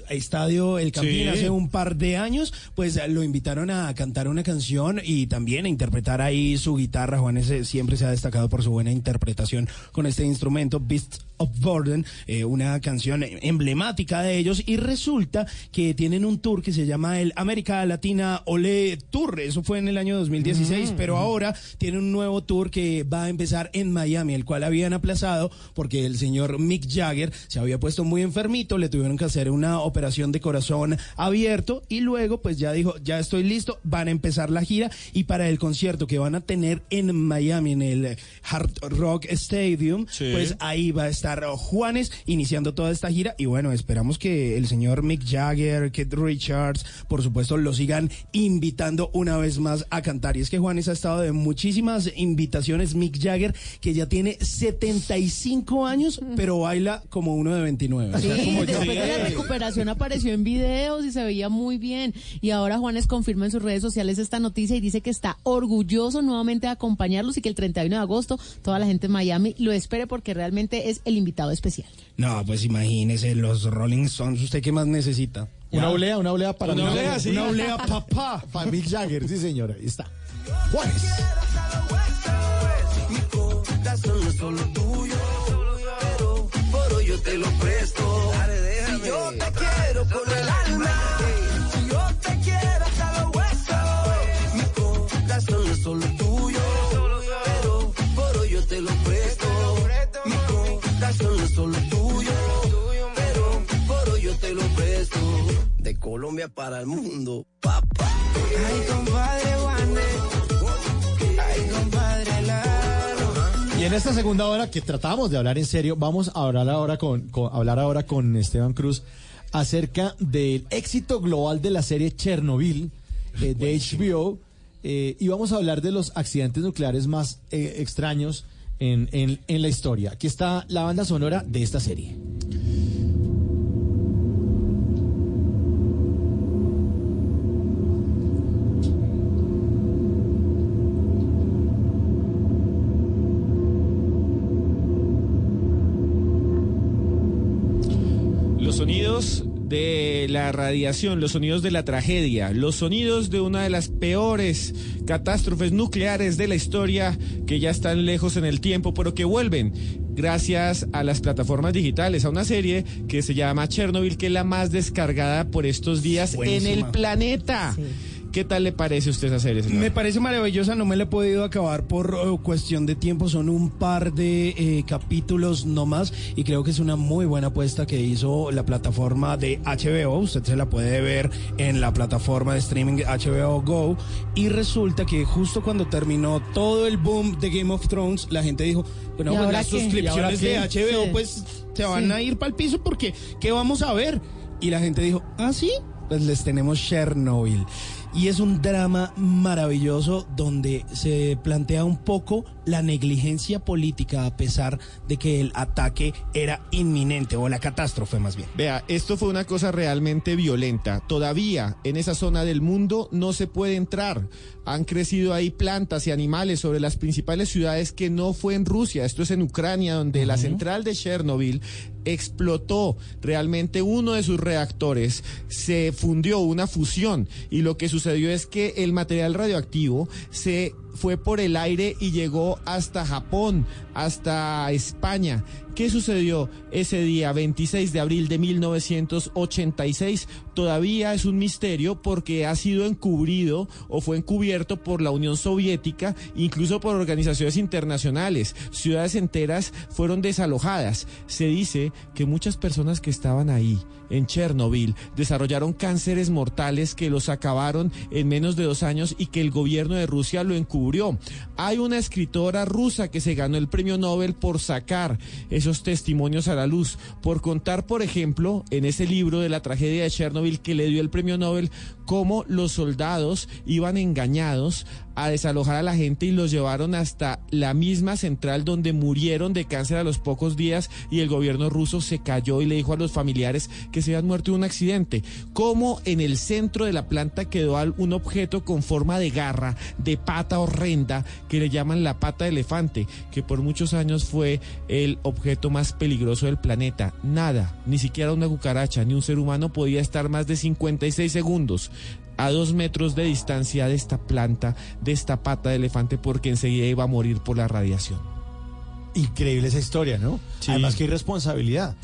estadio El Campín Sí. hace un par de años, pues lo invitaron a cantar una canción y también a interpretar ahí su guitarra. Juanes eh, siempre se ha destacado por su buena interpretación con este instrumento, Beast of Burden, eh, una canción emblemática de ellos, y resulta que tienen un tour que se llama el América Latina Ole Tour, eso fue en el año 2016, pero ahora tienen un nuevo tour que va a empezar en Miami, el cual habían aplazado porque el señor Mick Jagger se había puesto muy enfermito, le tuvieron que hacer una operación de corazón abierto y luego pues ya dijo, ya estoy listo, van a empezar la gira y para el concierto que van a tener en Miami, en el Hard Rock Stadium, Sí. pues ahí va a estar Juanes iniciando toda esta gira y bueno, esperamos que el señor Mick Jagger, Keith Richards, por supuesto, lo sigan invitando una vez más a cantar. Y es que Juanes ha estado de muchísimas invitaciones, Mick Jagger, que ya tiene 75 años, pero baila como uno de 29. O Sí, sea, como yo. después de la recuperación apareció en videos y se veía muy bien. Y ahora Juanes confirma en sus redes sociales esta noticia y dice que está orgulloso nuevamente de acompañarlos y que el 31 de agosto toda la gente en Miami lo espere porque realmente es el invitado especial. No, pues imagínese, los Rolling Stones, ¿usted qué más necesita? Una olea, una olea para Una olea, sí. Una olea, papá. Para Mick Jagger, sí señora, ahí está. Juanes. Mi corazón no es solo tuyo, pero por hoy yo te lo presto. Si yo te quiero Colombia para el mundo, papá. Ay, compadre. Ay, compadre Lalo. Y en esta segunda hora que tratamos de hablar en serio, vamos a hablar ahora con, con- hablar ahora con Esteban Cruz acerca del éxito global de la serie Chernobyl eh, de HBO eh, y vamos a hablar de los accidentes nucleares más eh, extraños en, en- en la historia. Aquí está la banda sonora de esta serie. Sonidos de la radiación, los sonidos de la tragedia, los sonidos de una de las peores catástrofes nucleares de la historia que ya están lejos en el tiempo, pero que vuelven gracias a las plataformas digitales, a una serie que se llama Chernobyl, que es la más descargada por estos días en el planeta. ¿Qué tal le parece a usted esa serie, señor? Me parece maravillosa, no me la he podido acabar por eh, cuestión de tiempo, son un par de eh, capítulos nomás y creo que es una muy buena apuesta que hizo la plataforma de HBO, usted se la puede ver en la plataforma de streaming HBO Go y resulta que justo cuando terminó todo el boom de Game of Thrones, la gente dijo, bueno, ¿Y pues las qué? suscripciones ¿Y de? HBO Sí. pues se van Sí. a ir para el piso porque ¿qué vamos a ver? Y la gente dijo, ¿ah, sí? Pues les tenemos Chernobyl. Y es un drama maravilloso donde se plantea un poco la negligencia política a pesar de que el ataque era inminente o la catástrofe más bien. Vea, esto fue una cosa realmente violenta. Todavía en esa zona del mundo no se puede entrar. Han crecido ahí plantas y animales sobre las principales ciudades que no fue en Rusia. Esto es en Ucrania, donde la central de Chernobyl explotó realmente uno de sus reactores, se fundió una fusión y lo que sucedió es que el material radioactivo se fue por el aire y llegó hasta Japón, hasta España. ¿Qué sucedió ese día 26 de abril de 1986? Todavía es un misterio porque ha sido encubrido o fue encubierto por la Unión Soviética, incluso por organizaciones internacionales. Ciudades enteras fueron desalojadas. Se dice que muchas personas que estaban ahí, en Chernobyl, desarrollaron cánceres mortales que los acabaron en menos de dos años y que el gobierno de Rusia lo encubrió. Hay una escritora rusa que se ganó el premio Nobel por sacar esos testimonios a la luz, por contar, por ejemplo, en ese libro de la tragedia de Chernobyl que le dio el premio Nobel, cómo los soldados iban engañados a desalojar a la gente y los llevaron hasta la misma central donde murieron de cáncer a los pocos días y el gobierno ruso se cayó y le dijo a los familiares que se habían muerto en un accidente. Como en el centro de la planta quedó un objeto con forma de garra, de pata horrenda, que le llaman la pata de elefante, que por muchos años fue el objeto más peligroso del planeta. Nada, ni siquiera una cucaracha, ni un ser humano podía estar más de 56 segundos a dos metros de distancia de esta planta, de esta pata de elefante, porque enseguida iba a morir por la radiación. Increíble esa historia, ¿no? Sí. Además que hay responsabilidad.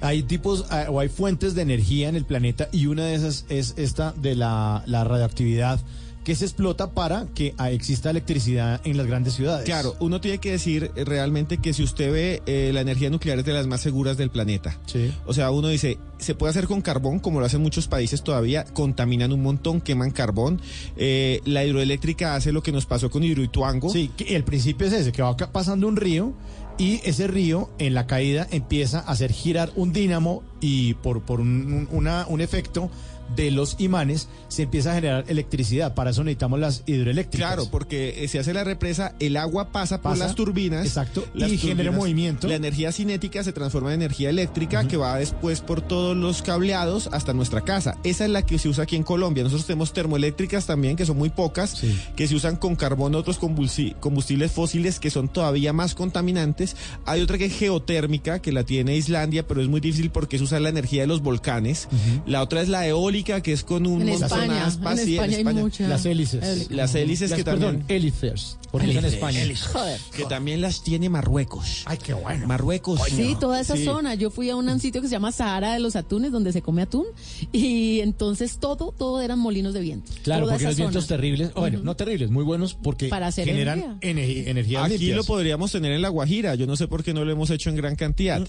Hay tipos o hay fuentes de energía en el planeta y una de esas es esta de la, la radioactividad que se explota para que exista electricidad en las grandes ciudades. Claro, uno tiene que decir eh, realmente que si usted ve eh, la energía nuclear es de las más seguras del planeta. Sí. O sea, uno dice, se puede hacer con carbón, como lo hacen muchos países todavía, contaminan un montón, queman carbón. Eh, la hidroeléctrica hace lo que nos pasó con Hidroituango. Sí, que el principio es ese, que va pasando un río y ese río en la caída empieza a hacer girar un dínamo y por, por un, un- una- un efecto de los imanes se empieza a generar electricidad. Para eso necesitamos las hidroeléctricas. Claro, porque eh, se hace la represa, el agua pasa, por Pasa, las turbinas. exacto, las y genera movimiento. La energía cinética se transforma en energía eléctrica que va después por todos los cableados hasta nuestra casa. Esa es la que se usa aquí en Colombia. Nosotros tenemos termoeléctricas también, que son muy pocas, que se usan con carbón, otros combusti- combustibles fósiles que son todavía más contaminantes. Hay otra que es geotérmica, que la tiene Islandia, pero es muy difícil porque es usar la energía de los volcanes. La otra es la eólica, que es con un En montón de España, aspas, en España hay. Las hélices. Hélice. Las hélices Las- que perdón, también... hélices, porque es en Hélices. España. Joder. Que también las tiene Marruecos. Ay, qué bueno. Marruecos. Sí, toda esa Sí. zona. Yo fui a un sitio que se llama Sahara de los Atunes, donde se come atún, y entonces todo, todo eran molinos de viento. Claro, Toda porque los vientos terribles, bueno, no terribles, muy buenos porque Para hacer generan ener- energías Aquí limpias. lo podríamos tener en La Guajira, yo no sé por qué no lo hemos hecho en gran cantidad.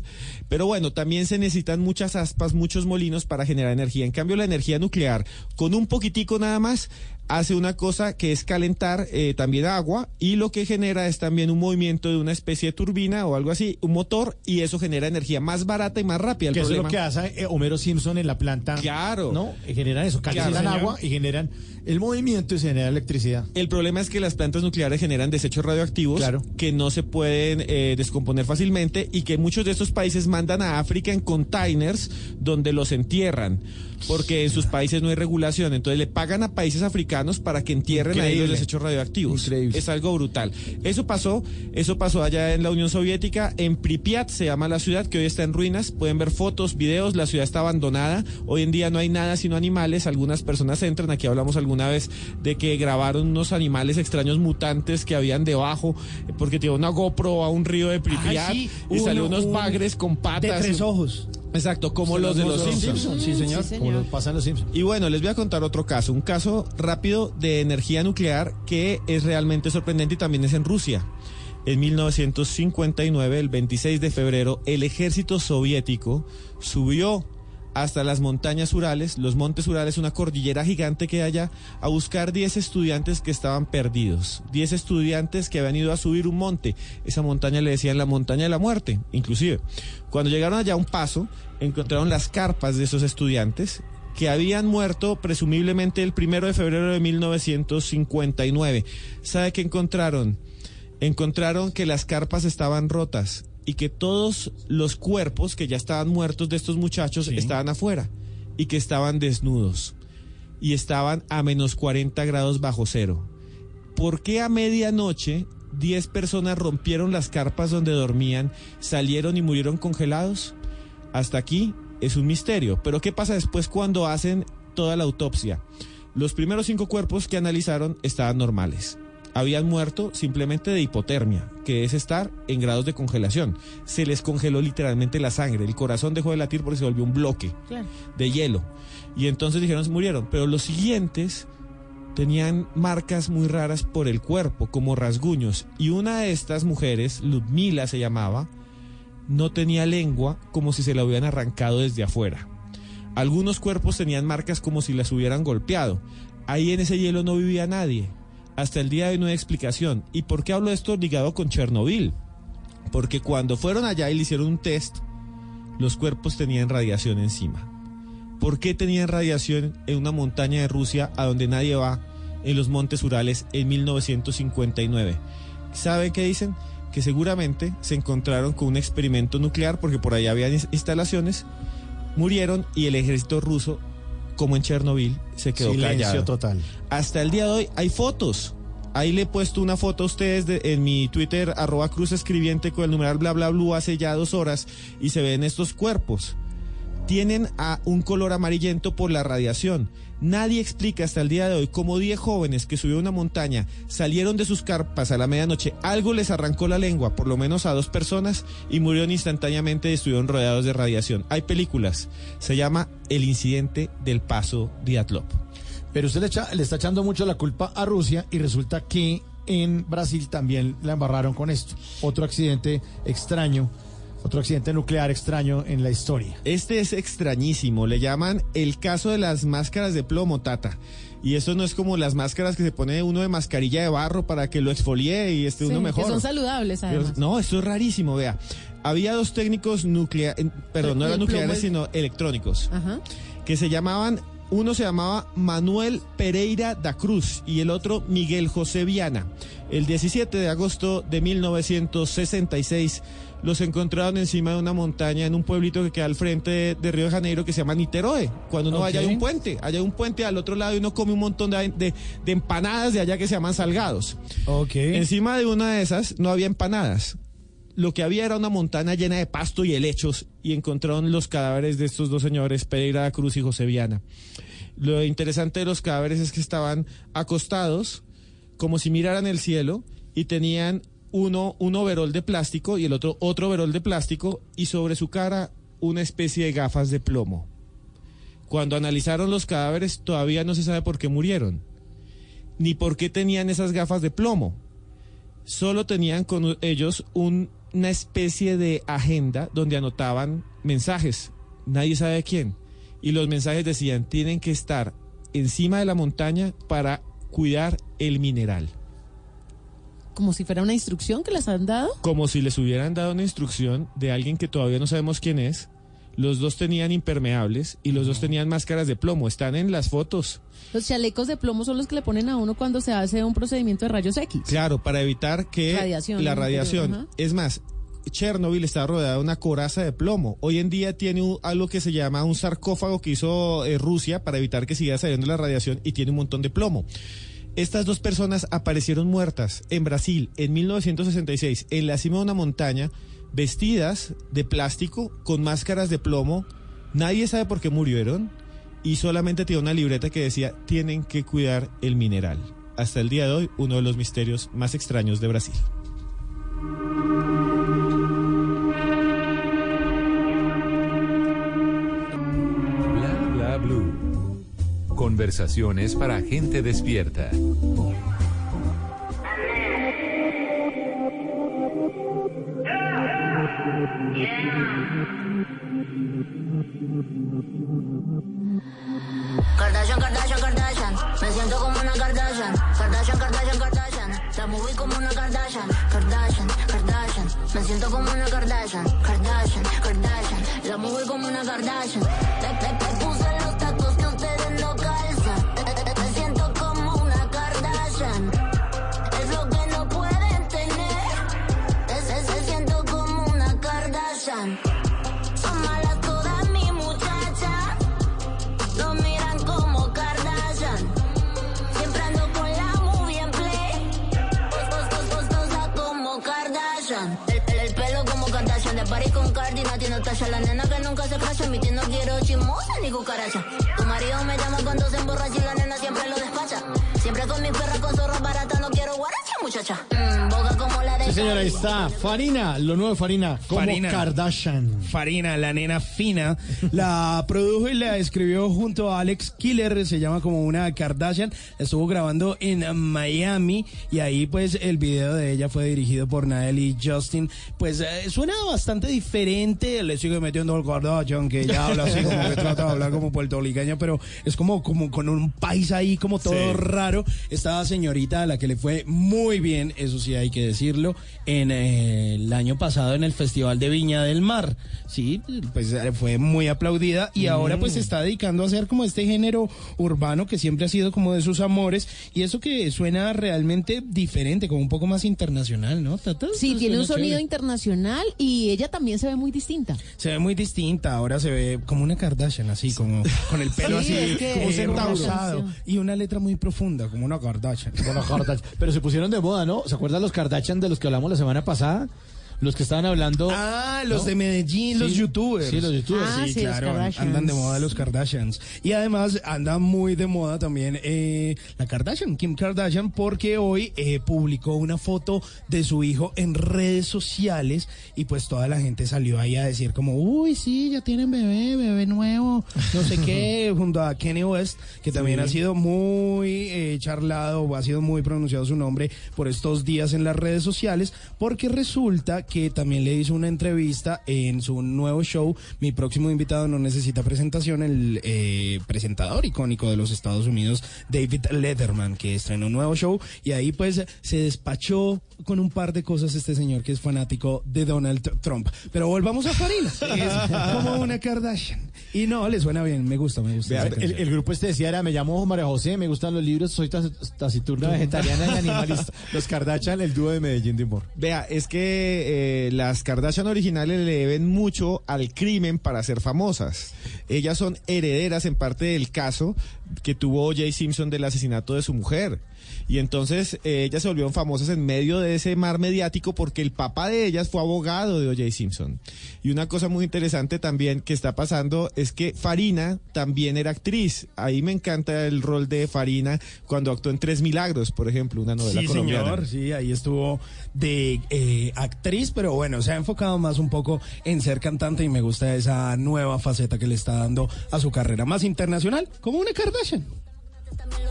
Pero bueno, también se necesitan muchas aspas, muchos molinos para generar energía. En cambio, la energía nuclear, con un poquitico nada más, hace una cosa que es calentar eh, también agua y lo que genera es también un movimiento de una especie de turbina o algo así, un motor, y eso genera energía más barata y más rápida. Que es lo que hace eh, Homero Simpson en la planta. Claro. ¿No? Y generan eso, calientan Claro, agua y generan el movimiento y se genera electricidad. El problema es que las plantas nucleares generan desechos radioactivos Claro. que no se pueden eh, descomponer fácilmente y que muchos de estos países mandan a África en containers donde los entierran porque en sus países no hay regulación. Entonces le pagan a países africanos para que entierren ahí Increíble. los desechos radioactivos. Increíble. Es algo brutal. Eso pasó, eso pasó allá en la Unión Soviética, en Pripyat se llama la ciudad que hoy está en ruinas. Pueden ver fotos, videos, la ciudad está abandonada. Hoy en día no hay nada sino animales. Algunas personas entran, aquí hablamos alguna vez de que grabaron unos animales extraños mutantes que habían debajo porque tiró una GoPro a un río de Pripyat Ay, sí, y salió uno- unos un- bagres con patas. De tres ojos. Exacto, como los de los Simpsons. Sí, señor. Como lo pasan los Simpsons. Y bueno, les voy a contar otro caso, un caso rápido de energía nuclear que es realmente sorprendente y también es en Rusia. En 1959, el 26 de febrero, el ejército soviético subió hasta las montañas Urales, los montes Urales, una cordillera gigante que hay allá, a buscar 10 estudiantes que estaban perdidos. 10 estudiantes que habían ido a subir un monte. Esa montaña le decían la montaña de la muerte, inclusive. Cuando llegaron allá a un paso, encontraron las carpas de esos estudiantes que habían muerto presumiblemente el primero de febrero de 1959. ¿Sabe qué encontraron? Encontraron que las carpas estaban rotas y que todos los cuerpos que ya estaban muertos de estos muchachos estaban afuera y que estaban desnudos y estaban a menos 40 grados bajo cero. ¿Por qué a medianoche 10 personas rompieron las carpas donde dormían, salieron y murieron congelados? Hasta aquí es un misterio. Pero ¿qué pasa después cuando hacen toda la autopsia? Los primeros cinco cuerpos que analizaron estaban normales. Habían muerto simplemente de hipotermia, que es estar en grados de congelación. Se les congeló literalmente la sangre, el corazón dejó de latir porque se volvió un bloque Claro. de hielo. Y entonces dijeron, se murieron. Pero los siguientes tenían marcas muy raras por el cuerpo, como rasguños. Y una de estas mujeres, Ludmila se llamaba, no tenía lengua como si se la hubieran arrancado desde afuera. Algunos cuerpos tenían marcas como si las hubieran golpeado. Ahí en ese hielo no vivía nadie. Hasta el día de hoy no hay explicación. ¿Y por qué hablo de esto ligado con Chernobyl? Porque cuando fueron allá y le hicieron un test, los cuerpos tenían radiación encima. ¿Por qué tenían radiación en una montaña de Rusia a donde nadie va, en los Montes Urales, en 1959? ¿Saben qué dicen? Que seguramente se encontraron con un experimento nuclear porque por allá había instalaciones, murieron y el ejército ruso, como en Chernobyl, se quedó Silencio callado. total. Hasta el día de hoy hay fotos. Ahí le he puesto una foto a ustedes de- en mi Twitter, arroba cruz escribiente con el numeral bla bla blue hace ya dos horas y se ven estos cuerpos. tienen a un color amarillento por la radiación. Nadie explica hasta el día de hoy cómo 10 jóvenes que subieron una montaña salieron de sus carpas a la medianoche, algo les arrancó la lengua, por lo menos a dos personas, y murieron instantáneamente y estuvieron rodeados de radiación. Hay películas, se llama El incidente del paso Diatlov. Pero usted le, echa- le está echando mucho la culpa a Rusia y resulta que en Brasil también la embarraron con esto. Otro accidente extraño, otro accidente nuclear extraño en la historia. Este es extrañísimo, le llaman el caso de las máscaras de plomo, Tata. Y eso no es como las máscaras que se pone uno de mascarilla de barro para que lo exfolie y esté Sí, uno mejor. Que son saludables, Pero- además. no, esto es rarísimo, vea. Había dos técnicos nucleares, perdón, no eran nucleares, sino electrónicos, Ajá. que se llamaban, uno se llamaba Manuel Pereira da Cruz y el otro Miguel José Viana. El 17 de agosto de 1966 los encontraron encima de una montaña en un pueblito que queda al frente de, de Río de Janeiro que se llama Niterói. Cuando uno Ok. vaya hay un puente, allá hay un puente al otro lado y uno come un montón de, de- de empanadas de allá que se llaman salgados. Ok. Encima de una de esas no había empanadas. Lo que había era una montaña llena de pasto y helechos y encontraron los cadáveres de estos dos señores, Pereira Cruz y José Viana. Lo interesante de los cadáveres es que estaban acostados como si miraran el cielo y tenían uno un overol de plástico y el otro otro overol de plástico y sobre su cara una especie de gafas de plomo. Cuando analizaron los cadáveres todavía no se sabe por qué murieron, ni por qué tenían esas gafas de plomo. Solo tenían con ellos un- una especie de agenda donde anotaban mensajes. Nadie sabe quién. Y los mensajes decían, tienen que estar encima de la montaña para cuidar el mineral. Como si fuera una instrucción que les han dado. Como si les hubieran dado una instrucción de alguien que todavía no sabemos quién es. Los dos tenían impermeables y los dos tenían máscaras de plomo. Están en las fotos. Los chalecos de plomo son los que le ponen a uno cuando se hace un procedimiento de rayos X. Claro, para evitar que Radiación, la radiación. Es más, Chernobyl está rodeada de una coraza de plomo. Hoy en día tiene un- algo que se llama un sarcófago que hizo eh, Rusia para evitar que siga saliendo la radiación y tiene un montón de plomo. Estas dos personas aparecieron muertas en Brasil en 1966 en la cima de una montaña, vestidas de plástico con máscaras de plomo. Nadie sabe por qué murieron y solamente tiene una libreta que decía tienen que cuidar el mineral. Hasta el día de hoy, uno de los misterios más extraños de Brasil. Conversaciones para gente despierta. Kardashian, Kardashian, Kardashian. Me siento como una Kardashian. Kardashian, Kardashian, Kardashian. La moví como una Kardashian. Kardashian, Kardashian. Me siento como una Kardashian. Kardashian, Kardashian. La moví como una Kardashian. Los La nena que nunca se crasha. Mi tía no quiero chismosa ni cucaracha. Tu marido me llama cuando se emborracha y la nena siempre lo despacha. Siempre con mi perra con zorra barata. No quiero guaracha, muchacha. Mm, Sí, señora, ahí está. Farina, lo nuevo de Farina, como Farina. Kardashian. Farina, la nena fina, la produjo y la escribió junto a Alex Killer, se llama como una Kardashian, estuvo grabando en Miami y ahí pues el video de ella fue dirigido por Nael y Justin, pues eh, suena bastante diferente, le sigue metiendo el Kardashian que ella habla así como que trata de hablar como puertorriqueña, pero es como, como con un país ahí como todo Sí. raro, esta señorita a la que le fue muy bien, eso sí hay que decirlo, en eh, el año pasado en el Festival de Viña del Mar. Sí, pues eh, fue muy aplaudida y ahora pues se está dedicando a hacer como este género urbano que siempre ha sido como de sus amores y eso que suena realmente diferente, como un poco más internacional, ¿no? Tata? Sí, tiene un sonido chévere. internacional y ella también se ve muy distinta. Se ve muy distinta, ahora se ve como una Kardashian, así como con el pelo Sí, así, es que- como centauro. rosado. y una letra muy profunda, como una Kardashian. Bueno, Kardashian. Pero se pusieron de moda, ¿no? ¿Se acuerdan los Kardashian de los que hablamos la semana pasada? Los que estaban hablando. Ah, los ¿no? de Medellín, los youtubers. Sí, los youtubers. Ah, sí, claro, andan de moda los Kardashians. Y además anda muy de moda también eh, la Kardashian, Kim Kardashian, porque hoy eh, publicó una foto de su hijo en redes sociales y pues toda la gente salió ahí a decir como, uy, sí, ya tienen bebé, bebé nuevo, no sé qué, junto a Kanye West, que también ha sido muy eh, charlado, ha sido muy pronunciado su nombre por estos días en las redes sociales, porque resulta que también le hizo una entrevista en su nuevo show. Mi próximo invitado no necesita presentación, el eh, presentador icónico de los Estados Unidos, David Letterman, que estrenó un nuevo show y ahí pues se despachó con un par de cosas este señor que es fanático de Donald Trump. Pero volvamos a Farina, es como una Kardashian. Y no, le suena bien, me gusta, me gusta. Vea, el, el grupo este decía era, me llamo María José, me gustan los libros, soy tac- taciturna, vegetariana y animalista. Los Kardashian, el dúo de Medellín de humor. Vea, es que eh, las Kardashian originales le deben mucho al crimen para ser famosas. Ellas son herederas en parte del caso que tuvo O.J. Simpson del asesinato de su mujer. Y entonces eh, ellas se volvieron famosas en medio de ese mar mediático porque el papá de ellas fue abogado de O.J. Simpson. Y una cosa muy interesante también que está pasando es que Farina también era actriz. Ahí me encanta el rol de Farina cuando actuó en Tres Milagros, por ejemplo, una novela Sí, colombiana. señor, sí, ahí estuvo de eh, actriz, pero bueno, se ha enfocado más un poco en ser cantante y me gusta esa nueva faceta que le está dando a su carrera más internacional, como una Kardashian.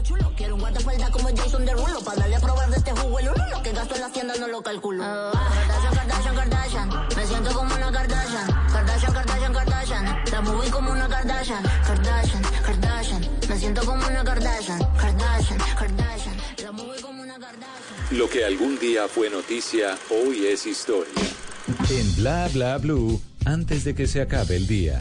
Chulo. Quiero un guardaespaldas como Jason Derulo. Para darle a probar de este jugo el uno. Lo que gasto en la tienda no lo calculo. Kardashian, Kardashian, Kardashian. Me siento como una Kardashian. Kardashian, Kardashian, Kardashian. La movie como una Kardashian. Kardashian, Kardashian. Me siento como una Kardashian. Kardashian, Kardashian. La movie como una Kardashian. Lo que algún día fue noticia, hoy es historia. En Bla Bla Blue, antes de que se acabe el día.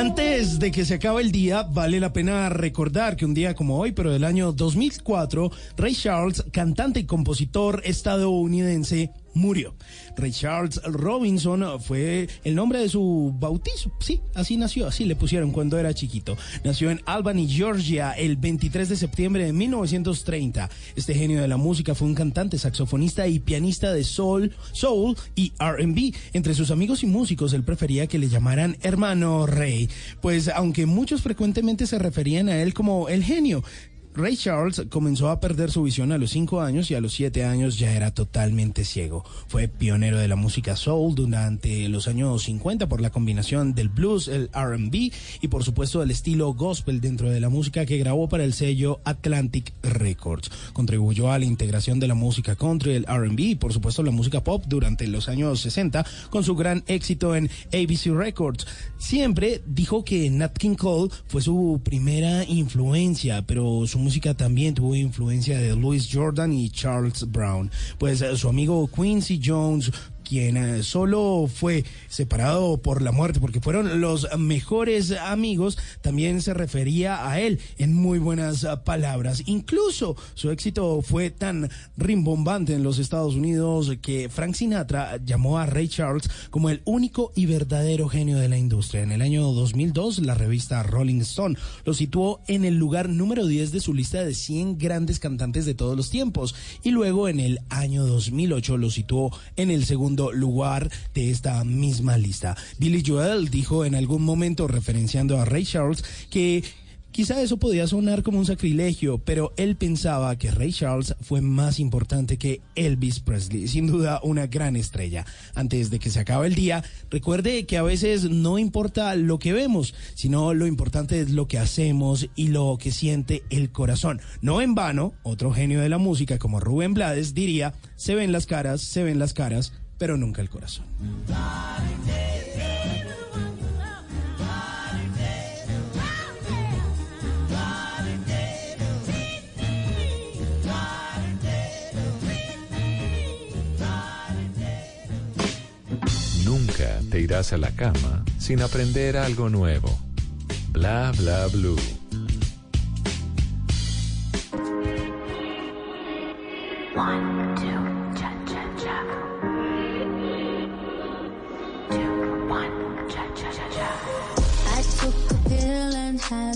Antes de que se acabe el día, vale la pena recordar que un día como hoy, pero del año 2004, Ray Charles, cantante y compositor estadounidense, murió. Ray Charles Robinson fue el nombre de su bautizo. Sí, así nació, así le pusieron cuando era chiquito. Nació en Albany, Georgia, el 23 de septiembre de 1930. Este genio de la música fue un cantante, saxofonista y pianista de soul, soul y R&B. Entre sus amigos y músicos, él prefería que le llamaran hermano Ray, pues aunque muchos frecuentemente se referían a él como el genio, Ray Charles comenzó a perder su visión a los 5 años y a los 7 años ya era totalmente ciego. Fue pionero de la música soul durante los años 50 por la combinación del blues, el RB y por supuesto el estilo gospel dentro de la música que grabó para el sello Atlantic Records. Contribuyó a la integración de la música country, el RB y por supuesto la música pop durante los años 60 con su gran éxito en ABC Records. Siempre dijo que Nat King Cole fue su primera influencia, pero su música también tuvo influencia de Louis Jordan y Charles Brown. Pues eh, su amigo Quincy Jones quien eh, solo fue separado por la muerte porque fueron los mejores amigos, también se refería a él en muy buenas ah, palabras. Incluso su éxito fue tan rimbombante en los Estados Unidos que Frank Sinatra llamó a Ray Charles como el único y verdadero genio de la industria. En el año 2002, la revista Rolling Stone lo situó en el lugar número 10 de su lista de 100 grandes cantantes de todos los tiempos y luego en el año 2008 lo situó en el segundo lugar de esta misma lista. Billy Joel dijo en algún momento, referenciando a Ray Charles, que Quizá eso podía sonar como un sacrilegio, pero él pensaba que Ray Charles fue más importante que Elvis Presley, sin duda una gran estrella. Antes de que se acabe el día, recuerde que a veces no importa lo que vemos, sino lo importante es lo que hacemos y lo que siente el corazón. No en vano, otro genio de la música como Rubén Blades diría, se ven las caras, se ven las caras, pero nunca el corazón. Nunca te irás a la cama sin aprender algo nuevo. Bla bla blue. One, two,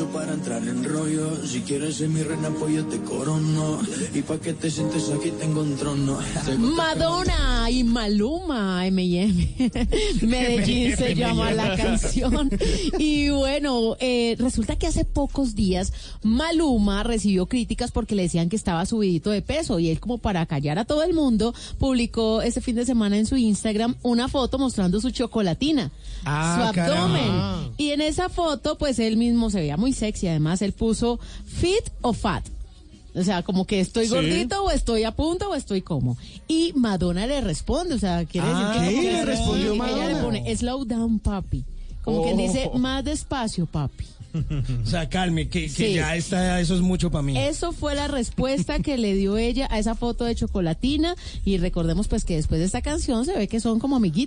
Mucho para entrar en rollo. Si quieres ser mi reina, pues yo te corono. Y pa' que te sientes aquí tengo un trono. Madonna y Maluma, M&M. Medellín se llama la canción. Y bueno, eh, resulta que hace pocos días Maluma recibió críticas porque le decían que estaba subidito de peso y él como para callar a todo el mundo publicó este fin de semana en su Instagram una foto mostrando su chocolatina, Ah, su abdomen. caramba. Y en esa foto pues él mismo se veía muy sexy, además él puso fit o fat. O sea, como que estoy Sí. gordito o estoy a punto o estoy como. Y Madonna le responde, o sea, quiere Ah, decir que... ¿qué como que le respondió sí, Ella le Madonna? pone, slow down, papi. Como que Oh. dice, más despacio, papi. O sea, calme, que, que Sí. ya está, eso es mucho para mí. Eso fue la respuesta que le dio ella a esa foto de chocolatina. Y recordemos pues que después de esta canción se ve que son como amiguitos.